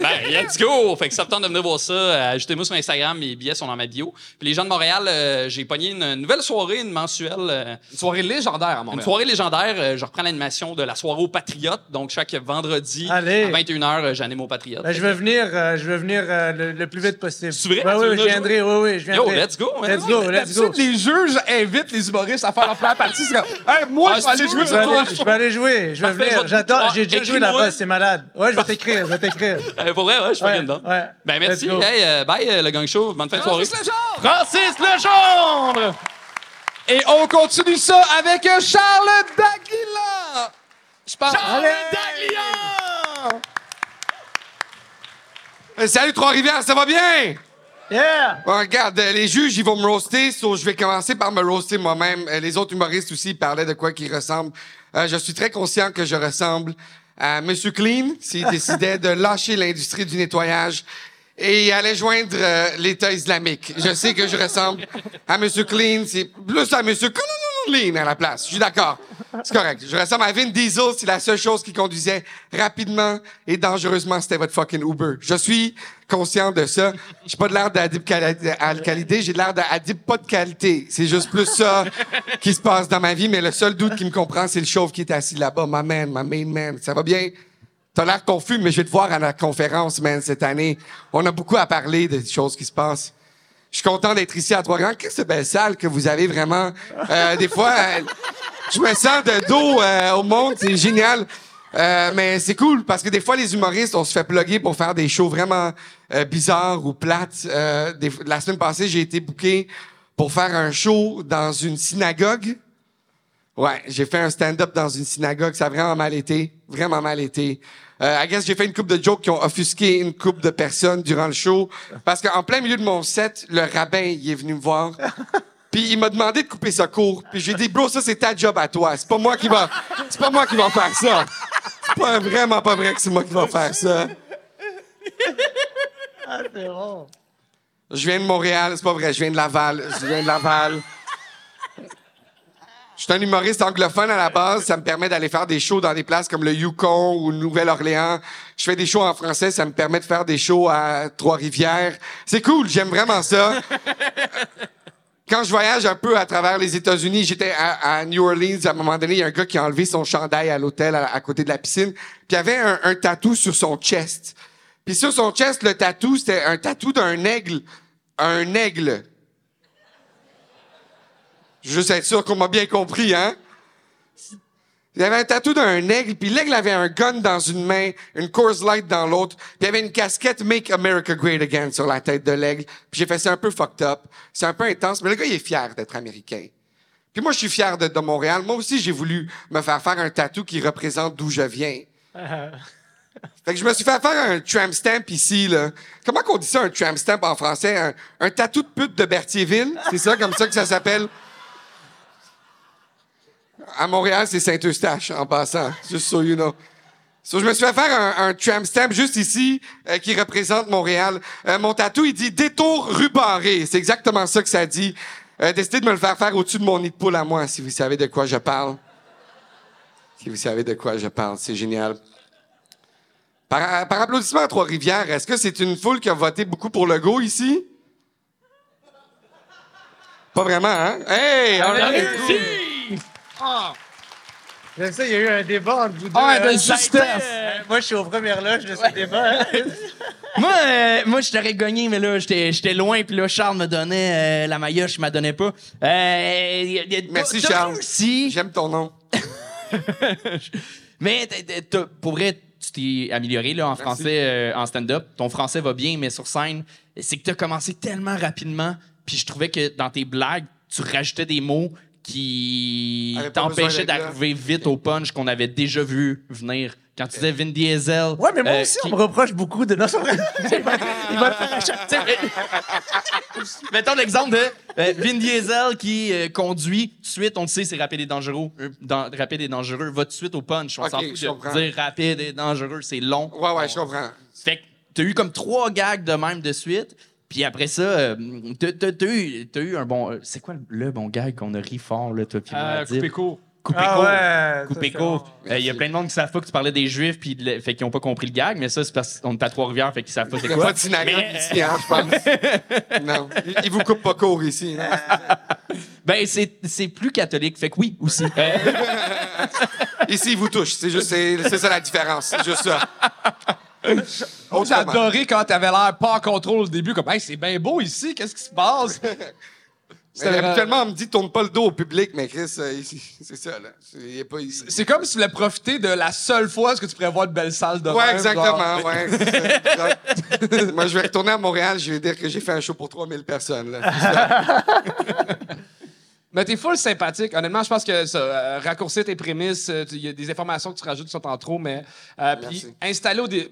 ben, let's go! Fait que ça me tente de venir voir ça. Euh, Ajoutez-moi sur Instagram, mes billets sont dans ma bio. Puis les gens de Montréal, euh, j'ai pogné une nouvelle soirée, une mensuelle. euh, Une soirée légendaire à une Montréal. soirée légendaire. Euh, je reprends l'animation de la soirée aux Patriotes. Donc, chaque vendredi Allez. à 21h, euh, j'anime aux Patriotes. Ben, je vais venir, euh, je vais venir euh, le, le plus vite possible. C'est vrai? Ouais, Tu oui, veux je venir viendrai. Oui, oui, je Yo, viendrai. let's go! man. Let's go, let's go. D'habitude, les juges invitent les humoristes à faire leur première partie. C'est comme, hey, moi, Ah, je vais aller c'est jouer Je vais, sur aller, toi. je vais aller jouer, je vais Parfait, je vais venir. te- J'adore, Ah, j'ai déjà joué écris-moi. là-bas, c'est malade. Ouais, je vais t'écrire, je vais t'écrire. Euh, pour vrai, ouais, je suis Ouais, dedans. ouais. Ben, merci. Hey, euh, bye, euh, le gang show. Bonne fin de soirée. Francis Legendre! Francis Legendre! Et on continue ça avec Charles Daguila. Je pense. Euh, Salut Trois-Rivières, ça va bien? Yeah! Bon, regarde, euh, les juges, ils vont me roaster, so je vais commencer par me roaster moi-même. Euh, les autres humoristes aussi ils parlaient de quoi qu'ils ressemblent. Euh, je suis très conscient que je ressemble à Monsieur Clean s'il décidait de lâcher l'industrie du nettoyage et aller joindre euh, l'État islamique. Je sais que je ressemble à Monsieur Clean, c'est plus à Monsieur Clean à la place. Je suis d'accord. C'est correct. Je ressemble à Vin Diesel, c'est la seule chose qui conduisait rapidement et dangereusement, c'était votre fucking Uber. Je suis conscient de ça. J'ai pas de l'air d'Adib Al-Khalidé, j'ai de l'air d'Adib pas de qualité. C'est juste plus ça qui se passe dans ma vie, mais le seul doute qui me comprend, c'est le chauve qui est assis là-bas. My man, my main man. Ça va bien? T'as l'air confus, mais je vais te voir à la conférence, man, cette année. On a beaucoup à parler des choses qui se passent. Je suis content d'être ici à Trois-Grands. Qu'est-ce que c'est belle salle que vous avez vraiment. Euh, des fois, euh, je me sens de dos euh, au monde, c'est génial. Euh, mais c'est cool parce que des fois, les humoristes, on se fait plugger pour faire des shows vraiment euh, bizarres ou plates. Euh, des- la semaine passée, j'ai été booké pour faire un show dans une synagogue. Ouais, j'ai fait un stand-up dans une synagogue. Ça a vraiment mal été. Vraiment mal été. Euh, I guess j'ai fait une coupe de jokes qui ont offusqué une coupe de personnes durant le show. Parce qu'en plein milieu de mon set, le rabbin, il est venu me voir. Puis il m'a demandé de couper ça court. Puis j'ai dit, bro, ça c'est ta job à toi. C'est pas moi qui va, c'est pas moi qui va faire ça. C'est pas vraiment pas vrai que c'est moi qui va faire ça. Je viens de Montréal, c'est pas vrai, je viens de Laval. Je viens de Laval. Je suis un humoriste anglophone à la base. Ça me permet d'aller faire des shows dans des places comme le Yukon ou Nouvelle-Orléans. Je fais des shows en français. Ça me permet de faire des shows à Trois-Rivières. C'est cool. J'aime vraiment ça. Quand je voyage un peu à travers les États-Unis, j'étais à, New Orleans. À un moment donné, il y a un gars qui a enlevé son chandail à l'hôtel à, côté de la piscine. Puis il y avait un, tatou sur son chest. Puis sur son chest, le tatou, c'était un tatou d'un aigle. Un aigle. Juste être sûr qu'on m'a bien compris, hein? Il y avait un tatou d'un aigle, puis l'aigle avait un gun dans une main, une Coors Light dans l'autre, puis il y avait une casquette Make America Great Again sur la tête de l'aigle. Puis j'ai fait ça un peu fucked up. C'est un peu intense, mais le gars, il est fier d'être américain. Puis moi, je suis fier d'être de Montréal. Moi aussi, j'ai voulu me faire faire un tatou qui représente d'où je viens. Fait que je me suis fait faire un tramp stamp ici, là. Comment qu'on dit ça, un tramp stamp en français? Un, un tatou de pute de Berthierville? C'est ça, comme ça que ça s'appelle? À Montréal, c'est Saint-Eustache, en passant. Juste so you know. So, je me suis fait faire un, un tramp stamp juste ici euh, qui représente Montréal. Euh, mon tatou, il dit détour rue Barré. C'est exactement ça que ça dit. Euh, décidez de me le faire faire au-dessus de mon nid de poule à moi, si vous savez de quoi je parle. Si vous savez de quoi je parle, c'est génial. Par, par applaudissement à Trois-Rivières, est-ce que c'est une foule qui a voté beaucoup pour le go ici? Pas vraiment, hein? Hey! on a réussi! Je sais, il y a eu un débat entre vous deux. Ah, de hein? justesse. Euh, moi, je suis aux premières loges de ce débat. hein. Moi, euh, moi je t'aurais gagné, mais là, j'étais j'étais loin, puis là, Charles me donnait euh, la maillotche, il m'a donnait pas. Euh, y a- y a- Merci, Charles. J'aime ton nom. mais t'as- t'as- pour vrai, tu t'es amélioré là, en français, euh, en stand-up. Ton français va bien, mais sur scène, c'est que t'as commencé tellement rapidement, puis je trouvais que dans tes blagues, tu rajoutais des mots qui là. d'arriver vite au punch qu'on avait déjà vu venir. Quand tu disais Vin Diesel. Ouais, mais moi euh, aussi, qui- on me reproche beaucoup de. Non, c'est vrai. Il va sais, Mettons l'exemple de euh, Vin Diesel qui euh, conduit. Tout de suite, on le sait, c'est rapide et dangereux. Dans- rapide et dangereux. Va tout de suite au punch. On s'en fout de dire rapide et dangereux. C'est long. Ouais, ouais, je comprends. Fait que t'as eu comme trois gags de même de suite. Puis après ça, euh, t'as, t'as eu, t'as eu un bon. euh, c'est quoi le bon gag qu'on a ri fort, là, toi, puis Euh, coupé court. Coupé Ah court. ouais. Court. bon. Euh, Il y a plein de monde qui savent pas que tu parlais des Juifs, puis de fait qu'ils ont pas compris le gag, mais ça, c'est parce qu'on est à Trois-Rivières, fait qu'ils savent pas c'est quoi. pas synagogue ici, hein, je pense. non. Il, il vous coupe pas court ici. hein. Ben, c'est, c'est plus catholique, fait que oui, aussi. Euh, Ici, il vous touche. C'est juste, c'est, c'est ça la différence. C'est juste ça. J'ai adoré quand t'avais l'air pas en contrôle au début, comme, hey, c'est bien beau ici, qu'est-ce qui se passe? Mais habituellement, on me dit tourne pas le dos au public, mais Chris, euh, c'est ça, là. C'est, pas ici. C'est comme si tu voulais profiter de la seule fois où tu pourrais voir de belles salles de Ouais, même, exactement, genre. ouais. Moi, je vais retourner à Montréal, je vais dire que j'ai fait un show pour 3000 personnes, là. Mais t'es full sympathique. Honnêtement, je pense que ça, euh, raccourcir tes prémices, euh, il y a des informations que tu rajoutes qui sont en trop, mais euh, puis installer au dé-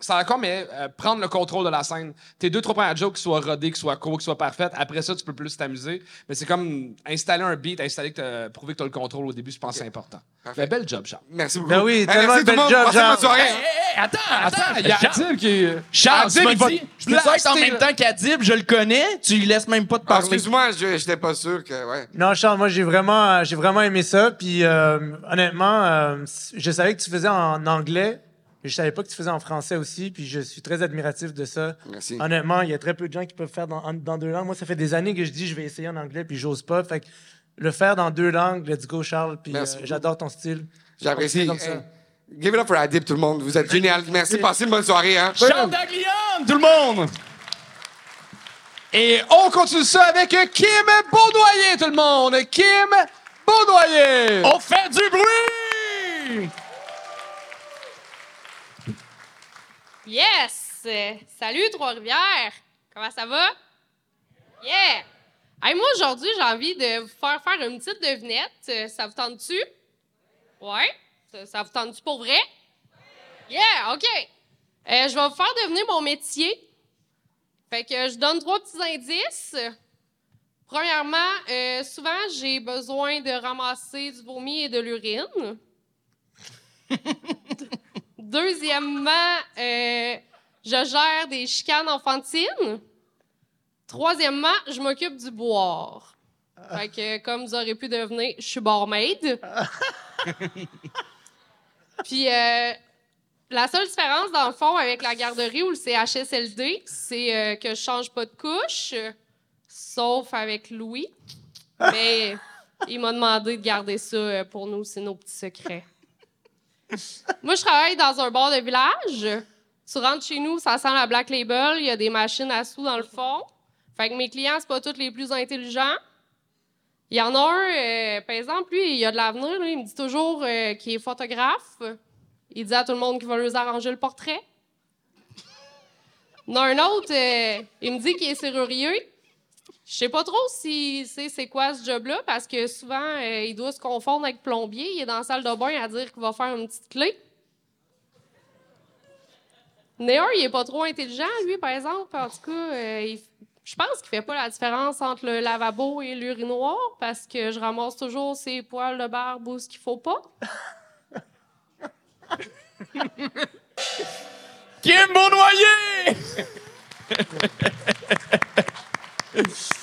c'est encore, mais euh, prendre le contrôle de la scène. Tes deux, trois premières jokes qui soient rodées, qui soient courts, qui soient parfaites. Après ça, tu peux plus t'amuser. Mais c'est comme installer un beat, installer que t'as- prouver que tu as le contrôle au début, je pense que c'est important. Parfait. Mais bel job, Charles. Merci beaucoup. Ben oui, Hey, tellement merci bel job, soirée. Hey, hey, attends, attends. Il y a Charles, Adib qui. Charles, Adib, tu dit, te je être en même temps qu'Adib, je le connais, tu lui laisses même pas de Ah, parler. Excuse-moi, je j'étais pas sûr que. Ouais. Non, Charles, moi, j'ai vraiment, j'ai vraiment aimé ça. Puis, euh, honnêtement, euh, je savais que tu faisais en anglais. Mais Je savais pas que tu faisais en français aussi. Puis, je suis très admiratif de ça. Merci. Honnêtement, il y a très peu de gens qui peuvent faire dans, en- dans deux langues. Moi, ça fait des années que je dis je vais essayer en anglais, puis j'ose pas. Fait que le faire dans deux langues, let's go, Charles. Puis, Merci euh, j'adore ton style. J'apprécie. Give it up for Adib, tout le monde. Vous êtes génial. Merci. Passez une bonne soirée. Hein. Charles tout le monde! Et on continue ça avec Kim Beaudoyer, tout le monde. Kim Beaudoyer. On fait du bruit! Yes! Salut Trois-Rivières! Comment ça va? Yeah! Hey, moi, aujourd'hui, j'ai envie de vous faire faire une petite devinette. Euh, Ça vous tente-tu? Ouais? Ça, ça vous tente-tu pour vrai? Yeah! OK! Euh, je vais vous faire devenir mon métier. Fait que je donne trois petits indices. Premièrement, euh, souvent, j'ai besoin de ramasser du vomi et de l'urine. Deuxièmement, euh, je gère des chicanes enfantines. Troisièmement, je m'occupe du boire. Fait que, comme vous aurez pu devenir, je suis barmaid. Puis, euh, la seule différence, dans le fond, avec la garderie ou le CHSLD, c'est euh, que je change pas de couche, sauf avec Louis. Mais il m'a demandé de garder ça pour nous, c'est nos petits secrets. Moi, je travaille dans un bar de village. Tu rentres chez nous, ça sent la Black Label, il y a des machines à sous dans le fond. Fait que mes clients, c'est pas tous les plus intelligents. Il y en a un, euh, par exemple, lui, il a de l'avenir, il me dit toujours euh, qu'il est photographe. Il dit à tout le monde qu'il va leur arranger le portrait. A un autre, euh, il me dit qu'il est serrurier. Je sais pas trop si c'est c'est quoi ce job-là, parce que souvent, euh, il doit se confondre avec plombier. Il est dans la salle de bain à dire qu'il va faire une petite clé. Néa, il est pas trop intelligent, lui, par exemple. En tout cas, euh, il- je pense qu'il fait pas la différence entre le lavabo et l'urinoir, parce que je ramasse toujours ses poils de barbe où ce qu'il faut pas. Kim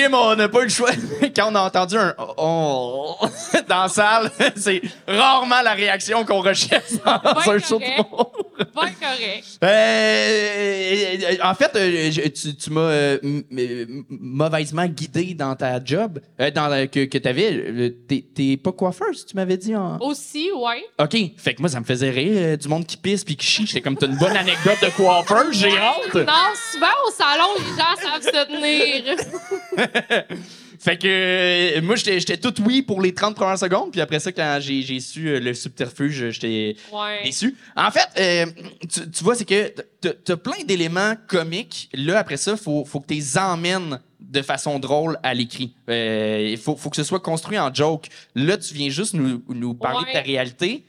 Kim, on n'a pas eu le choix. Quand on a entendu un oh dans la salle, c'est rarement la réaction qu'on recherche dans Ben un show de correct. Pas correct. Euh, en fait, euh, je- tu, tu m'as euh, mauvaisement guidé dans ta job euh, dans la- que, que tu avais. T'es pas coiffeuse, tu m'avais dit en. Aussi, ouais. OK. Fait que moi, ça me faisait rire. euh, du monde qui pisse puis qui chie. J'étais comme, t'as une bonne anecdote de coiffeur, j'ai hâte. Non, souvent au salon, les gens savent se tenir. Fait que euh, moi, j'étais j'étais tout oui pour les 30 premières secondes. Puis après ça, quand j'ai j'ai su euh, le subterfuge, j'étais Ouais. déçu. En fait, euh, tu, tu vois, c'est que t'as- t'as plein d'éléments comiques. Là, après ça, faut, faut que tu les emmènes de façon drôle à l'écrit. Euh, Il faut, faut que ce soit construit en joke. Là, tu viens juste nous, nous parler de ta réalité.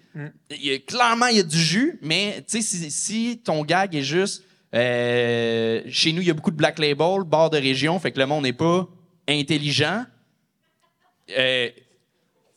Il y a- clairement, il y a du jus, mais tu sais, si, si ton gag est juste... euh, chez nous, il y a beaucoup de Black Label, bar de région, fait que le monde n'est pas intelligent. Euh,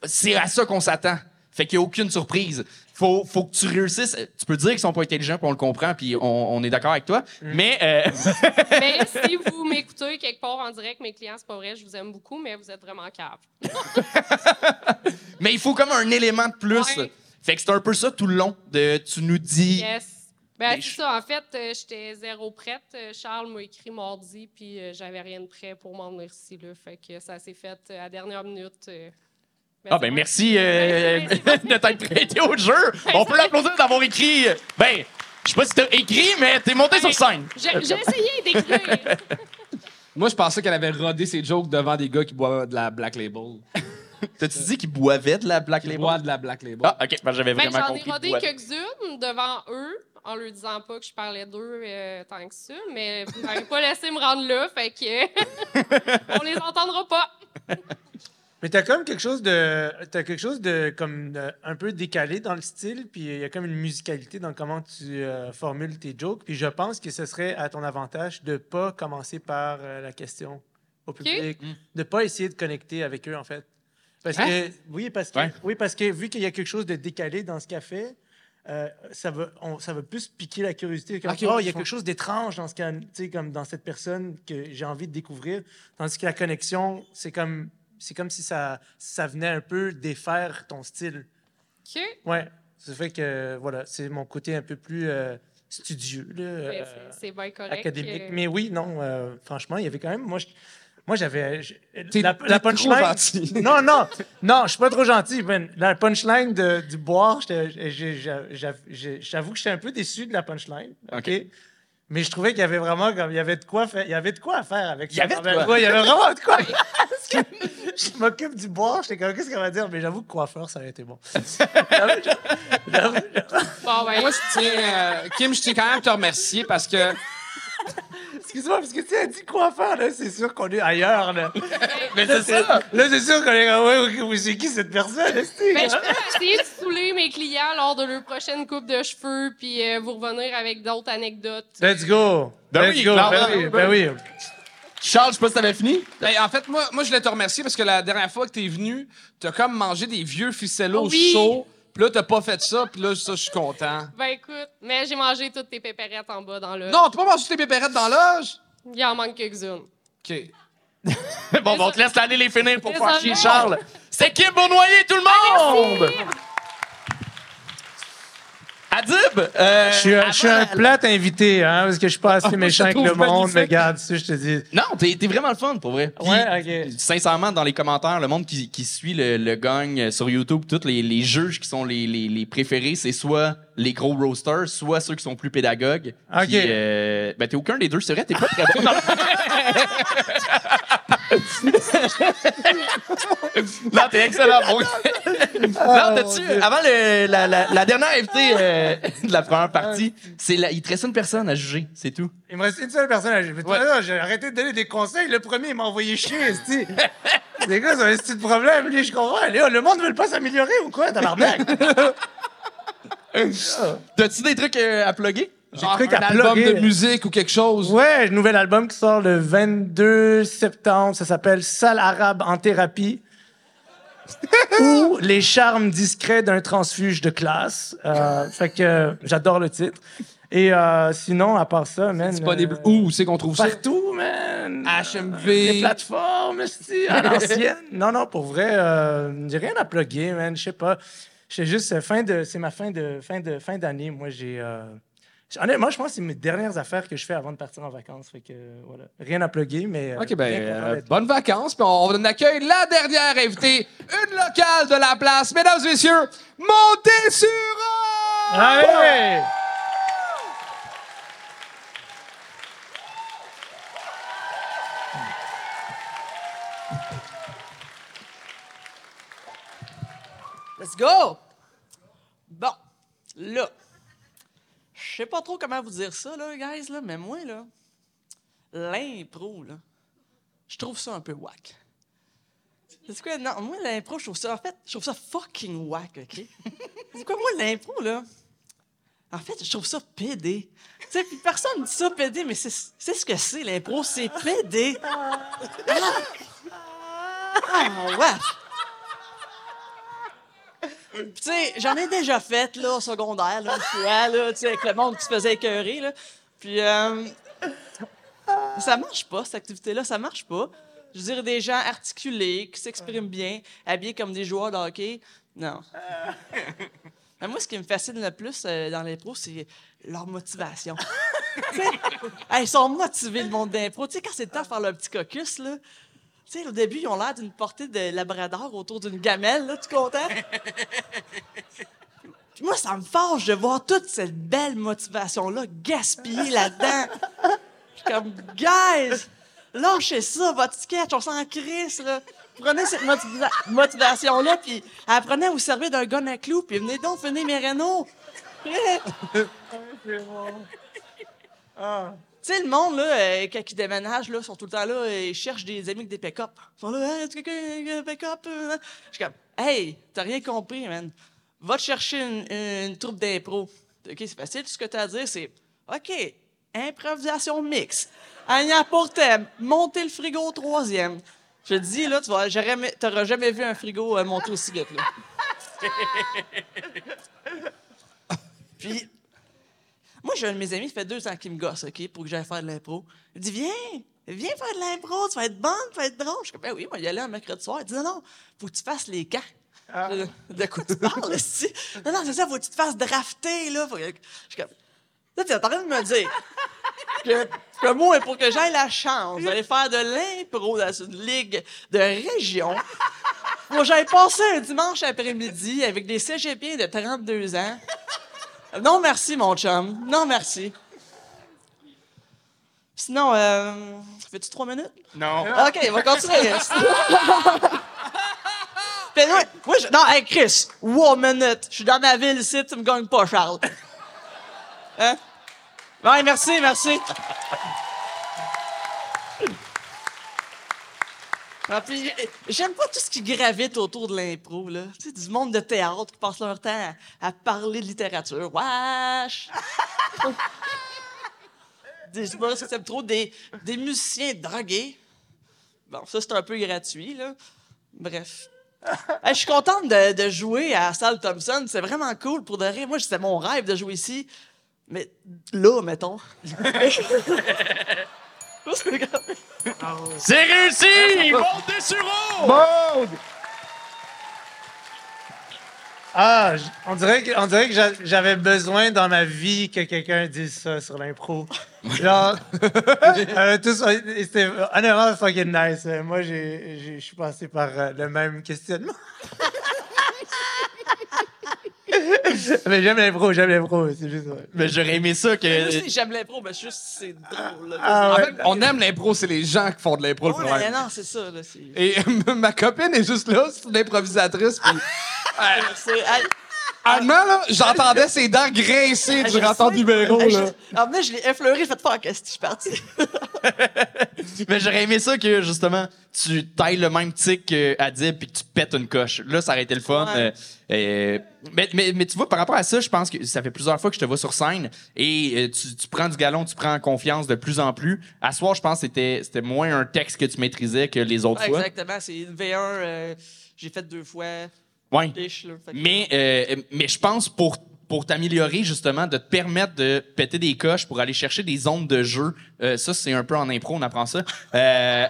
c'est à ça qu'on s'attend. Fait qu'il n'y a aucune surprise. Faut, faut que tu réussisses. Tu peux dire qu'ils sont pas intelligents, puis on le comprend, puis on, on est d'accord avec toi. Mais euh, Mais si vous m'écoutez quelque part en direct, mes clients, c'est pas vrai, je vous aime beaucoup, mais vous êtes vraiment cave. mais il faut comme un élément de plus. Ouais. Fait que c'est un peu ça tout le long. De, tu nous dis. Yes. Ben, c'est ça. En fait, euh, j'étais zéro prête. Euh, Charles m'a écrit mardi, puis euh, j'avais rien de prêt pour m'en venir ici. Là. Fait que ça s'est fait euh, à la dernière minute. euh. Ah ben merci euh, Ben, de t'être prêté au jeu. On peut l'applaudir d'avoir écrit. Ben, je sais pas si t'as écrit, mais t'es monté sur scène. J'ai j'ai essayé d'écrire. Moi, je pensais qu'elle avait rodé ses jokes devant des gars qui boivent de la Black Label. T'as-tu dit qu'il boivait de la Black Label? boit de la Black Label. Ah, OK. Ben, j'avais Ben, vraiment j'en ai compris. rodé quelques-unes devant eux, en leur disant pas que je parlais d'eux euh, tant que ça, mais vous m'avez pas laissé me rendre là, fait que on les entendra pas. Mais t'as comme quelque chose de. T'as quelque chose de comme de- un peu décalé dans le style, puis il y a comme une musicalité dans comment tu euh, formules tes jokes. Puis je pense que ce serait à ton avantage de pas commencer par euh, la question au public, de pas essayer de connecter avec eux en fait. Parce que oui, parce que Ouais. oui, parce que vu qu'il y a quelque chose de décalé dans ce café. Euh, ça, on- ça va plus piquer la curiosité. Comme, oh, il y a quelque chose d'étrange dans, ce comme cette personne que j'ai envie de découvrir. Tandis que la connexion, c'est comme, c'est comme si ça, ça venait un peu défaire ton style. OK? Ouais. Ça fait que, voilà, c'est mon côté un peu plus euh, studieux, là, Ben, euh, c'est- c'est bien correct. académique. euh, Mais oui, non, euh, franchement, il y avait quand même. Moi, je- moi j'avais. La, punchline. gentil. Non, non, non, je suis pas trop gentil. man. La punchline de- du boire, j'avoue que j'étais un peu déçu de la punchline. OK? Mais je trouvais qu'il y avait vraiment comme il y avait de quoi faire, il y avait de quoi à faire avec Il y avait de quoi. Ouais, il y avait vraiment de quoi. Je m'occupe du boire, j'étais comme qu'est-ce qu'elle va dire, mais j'avoue que coiffeur ça aurait été bon. J'avoue, j'avoue, j'avoue. Bon, ben, Moi, je tiens, euh, Kim, je tiens quand même à te remercier parce que Excuse-moi, parce que tu as dit coiffeur, là, c'est sûr qu'on est ailleurs, là. Mais c'est ça. Là, c'est sûr qu'on est comme, ouais, c'est qui cette personne, esti? ben, je peux essayer de saouler mes clients lors de leur prochaine coupe de cheveux, puis euh, vous revenir avec d'autres anecdotes. Let's go. Ben Let's oui, go. Ben oui, ben oui. Charles, je sais pas si t'avais fini. Ben, en fait, moi, moi, je voulais te remercier parce que la dernière fois que t'es venu, t'as comme mangé des vieux ficellos Oh oui. chauds. Puis là, t'as pas fait ça. Puis là, ça, je suis content. Ben écoute, mais j'ai mangé toutes tes pépérettes en bas dans le. Non, t'as pas mangé tes pépérettes dans l'âge? Il en manque quelques-unes. OK. bon, bon, on te laisse aller les finir pour faire chier Charles. C'est Kim Bournoyer, tout le monde! Adib! euh, Je suis, un- je suis un avant- plate invité, hein, parce que je suis pas assez Ah, méchant avec le monde, mais regarde, ça, je te dis. Non, t'es vraiment le fun, pour vrai. Puis, Ouais, ok. Sincèrement, dans les commentaires, le monde qui, qui suit le, le gang sur YouTube, tous les, les juges qui sont les, les, les préférés, c'est soit les gros roasters, soit ceux qui sont plus pédagogues. Ok. Puis, euh, ben, t'es aucun des deux, c'est vrai, t'es pas très bon. Non, Non, t'es excellent. Bon. non, t'as-tu, avant le- la, la, la dernière invitée euh, de la première partie, c'est la- il te reste une personne à juger, c'est tout. Il me reste une seule personne à juger. Ouais. J'ai arrêté de donner des conseils. Le premier, il m'a envoyé chier. C'est quoi, c'est un petit problème, lui, je comprends. Léo, le monde ne veut pas s'améliorer ou quoi, tabarnak? T'as-tu des trucs euh, à plugger? J'ai un à album de musique ou quelque chose. Ouais, nouvel album qui sort le 22 septembre. Ça s'appelle Salle arabe en thérapie. ou Les charmes discrets d'un transfuge de classe. Euh, fait que euh, j'adore le titre. Et euh, sinon, à part ça, man. Disponible euh, où? C'est qu'on trouve ça? Partout, man. HMV. Les plateformes, à l'ancienne. non, non, pour vrai, euh, j'ai rien à plugger, man. Je sais pas. C'est juste euh, fin de, c'est ma fin de fin de fin d'année. Moi, j'ai. Euh, honnêtement, je pense que c'est mes dernières affaires que je fais avant de partir en vacances. Fait que euh, voilà, rien à plugger, mais. euh, OK, ben, euh, bonnes vacances. Puis on, on accueille la dernière invitée, une locale de la place. Mesdames et messieurs, montez sur un! Allez! Let's go! Bon, là, je sais pas trop comment vous dire ça, là, guys, là, mais moi, là, l'impro, là, je trouve ça un peu whack. C'est quoi? Non, moi, l'impro, je trouve ça, en fait, je trouve ça fucking whack, OK? C'est quoi, moi, l'impro, là? En fait, je trouve ça pédé. Tu sais, puis personne dit ça pédé, mais c'est c'est ce que c'est, l'impro, c'est pédé. Ah, ah ouais! Tu sais, j'en ai déjà fait, là, au secondaire, là, une fois, là, tu sais, avec le monde qui se faisait écœurer, là. Puis, euh, ça marche pas, cette activité-là, ça marche pas. Je veux dire, des gens articulés, qui s'expriment bien, habillés comme des joueurs de hockey, non. Mais moi, ce qui me fascine le plus euh, dans l'impro, c'est leur motivation. Hey, ils sont motivés, le monde d'impro. Tu sais, quand c'est le temps de faire leur petit caucus, là, tu sais, au début, ils ont l'air d'une portée de labrador autour d'une gamelle, là, tu content? Puis moi, ça me fâche de voir toute cette belle motivation-là gaspillée là-dedans. Je suis comme, guys, lâchez ça, votre sketch, on s'en crisse, là. prenez cette motiva- motivation-là, puis apprenez à vous servir d'un gun à clous, puis venez donc finir mes rénaux. Tu sais, le monde, là, euh, quand ils là, sont tout le temps là, et ils cherchent des amis avec des pick-up. Ils sont là, est-ce que quelqu'un a un pick-up? euh? Je suis comme, hey, t'as rien compris, man. Va te chercher une, troupe d'impro. OK, c'est facile, tout ce que t'as à dire, c'est, OK, improvisation mix. Anya pour thème, monter le frigo au troisième. Je te dis, là, tu vas jamais, jamais vu un frigo euh, monter aussi vite, là. Puis, moi, j'ai un de mes amis, ça fait deux ans qu'il me gosse, OK, pour que j'aille faire de l'impro. Il dit, viens, viens faire de l'impro, tu vas être bonne, tu vas être drôle. Je comme, ben oui, moi, y aller un mercredi soir. Il dit, non, non, faut que tu fasses les camps. Je- De quoi tu parles, esti? Non, non, c'est ça, faut que tu te fasses drafter, là. Faut que... Je suis comme, là, tu es en train de me dire que, que moi, pour que j'aie la chance d'aller faire de l'impro dans une ligue de région, moi, j'avais passé un dimanche après-midi avec des cégepiens de 32 ans. Non, merci, mon chum. Non, merci. Sinon, euh, fais-tu trois minutes? Non. OK, on va continuer. Puis moi, je- non, hey, Chris, one minute. Je suis dans ma ville ici, tu me gagnes pas, Charles. Hein? Ouais, merci, merci. Ah, j'aime pas tout ce qui gravite autour de l'impro, là. Tu sais, du monde de théâtre qui passe leur temps à, parler de littérature. Wesh! des humoristes t'aimes trop, des, musiciens drogués. Bon, ça, c'est un peu gratuit, là. Bref. Je suis contente de, de jouer à Salle Thompson. C'est vraiment cool pour de rire. Moi, c'était mon rêve de jouer ici. Mais là, mettons. C'est réussi! Monte des sureaux! Maude! Ah, on dirait que, on dirait que j'a- j'avais besoin dans ma vie que quelqu'un dise ça sur l'impro. Genre, euh, c'était honnêtement fucking nice. Euh, Moi, je suis passé par euh, le même questionnement. Mais j'aime l'impro, j'aime l'impro, c'est juste. Mais j'aurais aimé ça que. aussi, j'aime l'impro, mais juste c'est drôle. là. Ah En ouais. fait, on aime l'impro, c'est les gens qui font de l'impro le problème. mais non, c'est ça. Là, c'est, Et ma copine est juste là, c'est une improvisatrice. Puis, c'est, hey, honnêtement, là, j'entendais ses dents grincer je durant ton numéro. Hey, Là. je- En je l'ai effleuré, j'ai fait faire qu'est-ce que je suis parti? Mais j'aurais aimé ça que, justement, tu tailles le même tic à Dib puis que tu pètes une coche. Là, ça aurait été le fun. Ouais. Euh, euh, mais, mais, mais tu vois, par rapport à ça, je pense que ça fait plusieurs fois que je te vois sur scène et euh, tu, tu prends du galon, tu prends confiance de plus en plus. À soir, je pense que c'était c'était moins un texte que tu maîtrisais que les autres Ouais, fois. exactement, c'est une V1, euh, j'ai fait deux fois. Que- Mais, euh, mais je pense pour, pour t'améliorer, justement, de te permettre de péter des coches pour aller chercher des zones de jeu, euh, ça, c'est un peu en impro, on apprend ça. Euh,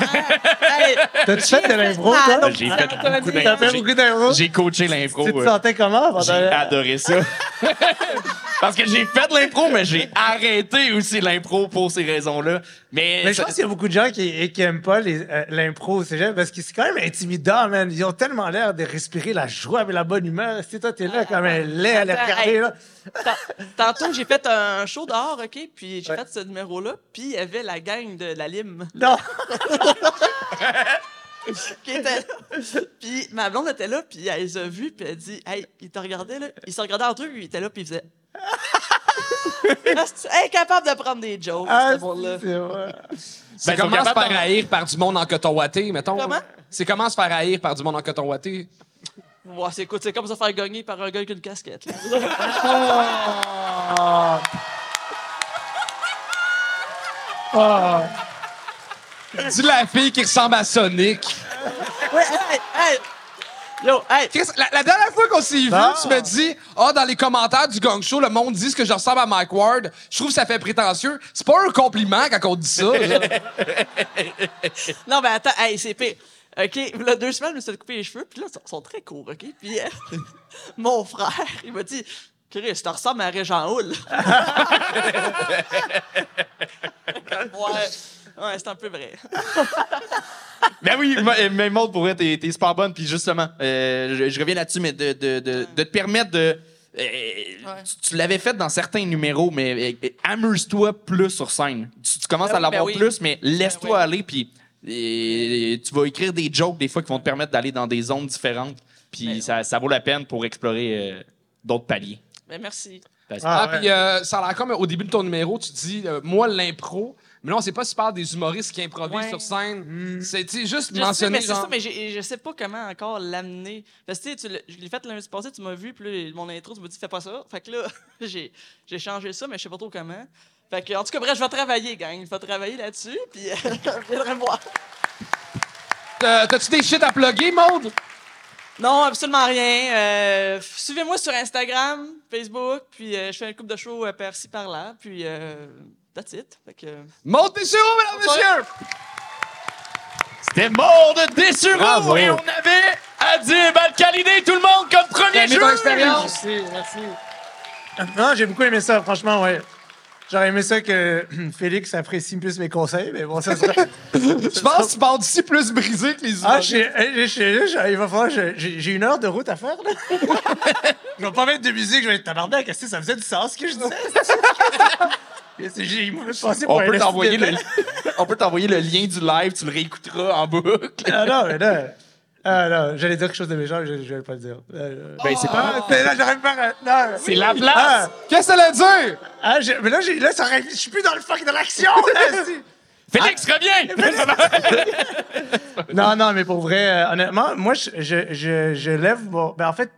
Hey, T'as-tu fait de l'impro, toi? j'ai fait beaucoup T'as d'impro? J'ai- coaché l'impro. Tu te sentais comment? J'ai adoré ça. Parce que j'ai fait de l'impro, mais j'ai arrêté aussi l'impro pour ces raisons-là. Mais, Mais je pense qu'il y a beaucoup de gens qui, qui aiment pas euh, l'impro au cégep parce que c'est quand même intimidant, man. Ils ont tellement l'air de respirer la joie et la bonne humeur. Si toi, t'es là comme un lait à regarder, hey. là. Tant- Tantôt, j'ai fait un show dehors, OK? Puis j'ai Ouais. fait ce numéro-là, puis il y avait la gang de la lime Non! qui était là. Puis ma blonde était là, puis elle les a vus, puis elle dit Hey, ils te regardaient, là. Ils se regardaient entre eux, puis ils étaient là, puis ils faisaient. Ah, c'est- Incapable de prendre des jokes, Ah, ce monde-là. c'est Ben, capables par d'en- haïr par du monde en coton watté, mettons. Comment? C'est comment se faire haïr par du monde en coton watté? Ouais, c'est écoute, c'est comme se faire gagner par un gars avec une casquette. Ah. Ah. Dis la fille qui ressemble à Sonic. Ouais, hey, hey! Yo, hey! Chris, la, la dernière fois qu'on s'est vu, Non. tu me dis Ah, dans les commentaires du gang show, le monde dit ce que je ressemble à Mike Ward. Je trouve que ça fait prétentieux. C'est pas un compliment quand on dit ça. là. Non, mais attends, hey, c'est pire. OK, là, deux semaines, je me suis couper les cheveux, puis là, ils sont, sont très courts, OK? Puis euh, mon frère, il m'a dit Chris, tu ressembles à Régent Houle. ouais, ouais, c'est un peu vrai. Ben oui, euh, mais Maud, pour vrai, t'es, t'es super bonne. Puis justement, euh, je, je reviens là-dessus, mais de, de, de, de te permettre de. euh, tu, tu l'avais fait dans certains numéros, mais euh, amuse-toi plus sur scène. Tu, tu commences Ben à oui, l'avoir ben oui. plus, mais laisse-toi Ben oui. aller. Puis Et tu vas écrire des jokes des fois qui vont te permettre d'aller dans des zones différentes. Puis Ben, ça, ça vaut la peine pour explorer euh, d'autres paliers. Ben, merci. Ah, Ah, ouais. puis euh, ça a l'air comme au début de ton numéro, tu dis, euh, moi, l'impro. Mais là, on sait pas si tu parles des humoristes qui improvisent Ouais. sur scène. C'est tu sais, juste Je sais, mentionner. mais c'est genre- ça, mais je sais pas comment encore l'amener. Parce que tu sais, je l'ai fait lundi passé, tu m'as vu, puis là, mon intro, tu m'as dit fais pas ça. Fait que là, j'ai changé ça, mais je sais pas trop comment. Fait que, en tout cas, bref, je vais travailler, gang. Je vais travailler là-dessus, puis euh, je viendrai voir. Euh, T'as-tu des shit à plugger, Maude? Non, absolument rien. Euh, Suivez-moi sur Instagram, Facebook, puis euh, je fais un couple de shows par-ci, par-là, puis that's it. Fait que... Maude Dessureau, mesdames, messieurs! C'était Maude Dessureau Bravo. et on avait Adib Alcalidé, tout le monde comme premier jeu. expérience? Merci, merci. Non, j'ai beaucoup aimé ça, franchement, ouais. J'aurais aimé ça que Félix apprécie plus mes conseils, mais bon, ça sera. Je pense que tu parles d'ici plus brisé que les Ah, humoristes. j'ai- j'ai- j'ai- j'ai- il va falloir. j'ai- J'ai j'ai une heure de route à faire, là. je vais pas mettre de musique, je vais être tabarnak. Est-ce que ça faisait du sens, ce que je disais? J'ai pour On peut t'envoyer le, on peut t'envoyer le lien du live, tu le réécouteras en boucle. Ah non, mais là. Ah non, j'allais dire quelque chose de méchant, mais je, je vais pas le dire. Euh, Ben, c'est pas. Ah, là, pas. Non. C'est la place. Ah, Qu'est-ce que ça veut dire? ah, mais là, j'ai- là, ça je suis plus dans le fuck de l'action, là. Félix, reviens! Non, non, mais pour vrai, euh, honnêtement, moi, je, je, je, je lève mon. Ben, en fait,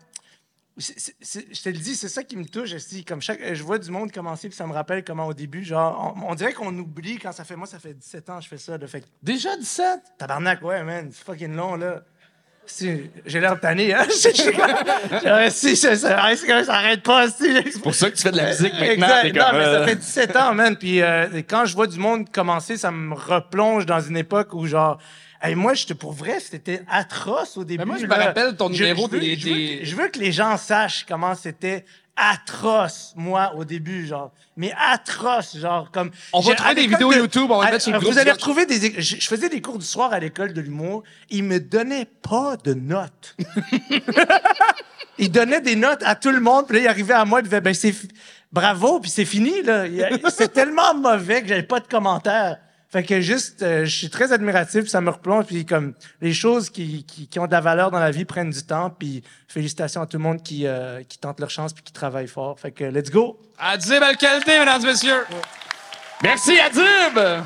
je te le dis, c'est ça qui me touche. Comme chaque, je vois du monde commencer, puis ça me rappelle comment au début, genre, on, on dirait qu'on oublie quand ça fait. Moi, ça fait 17 ans que je fais ça. Là, fait Déjà 17? tabarnak, ouais, man, c'est fucking long, là. Si, J'ai l'air tanné, hein? Si, ça, ça, ça, arrête pas, si. C'est pour ça que tu fais de la musique maintenant. Exact. t'es Non, comme, mais ça euh, fait 17 ans, man. Puis euh, quand je vois du monde commencer, ça me replonge dans une époque où, genre, hey, moi, j'étais pour vrai, c'était atroce au début. moi, je me rappelle ton Je- numéro je veux, des- je veux que- je veux que les gens sachent comment c'était atroce, moi, au début, genre. Mais atroce, genre, comme... On va trouver des vidéos de- YouTube, on va à- mettre sur Vous allez retrouver des... Je, je faisais des cours du soir à l'école de l'humour. Ils me donnaient pas de notes. il donnait des notes à tout le monde, puis là, il arrivait à moi, il disait, ben, c'est bravo, puis c'est fini, là. C'est tellement mauvais que j'avais pas de commentaires. Fait que juste, euh, je suis très admiratif, ça me replonge, puis comme les choses qui, qui, qui ont de la valeur dans la vie prennent du temps, puis félicitations à tout le monde qui, euh, qui tente leur chance puis qui travaille fort. Fait que let's go! Adib Alcalde, mesdames et messieurs. Merci, Adib!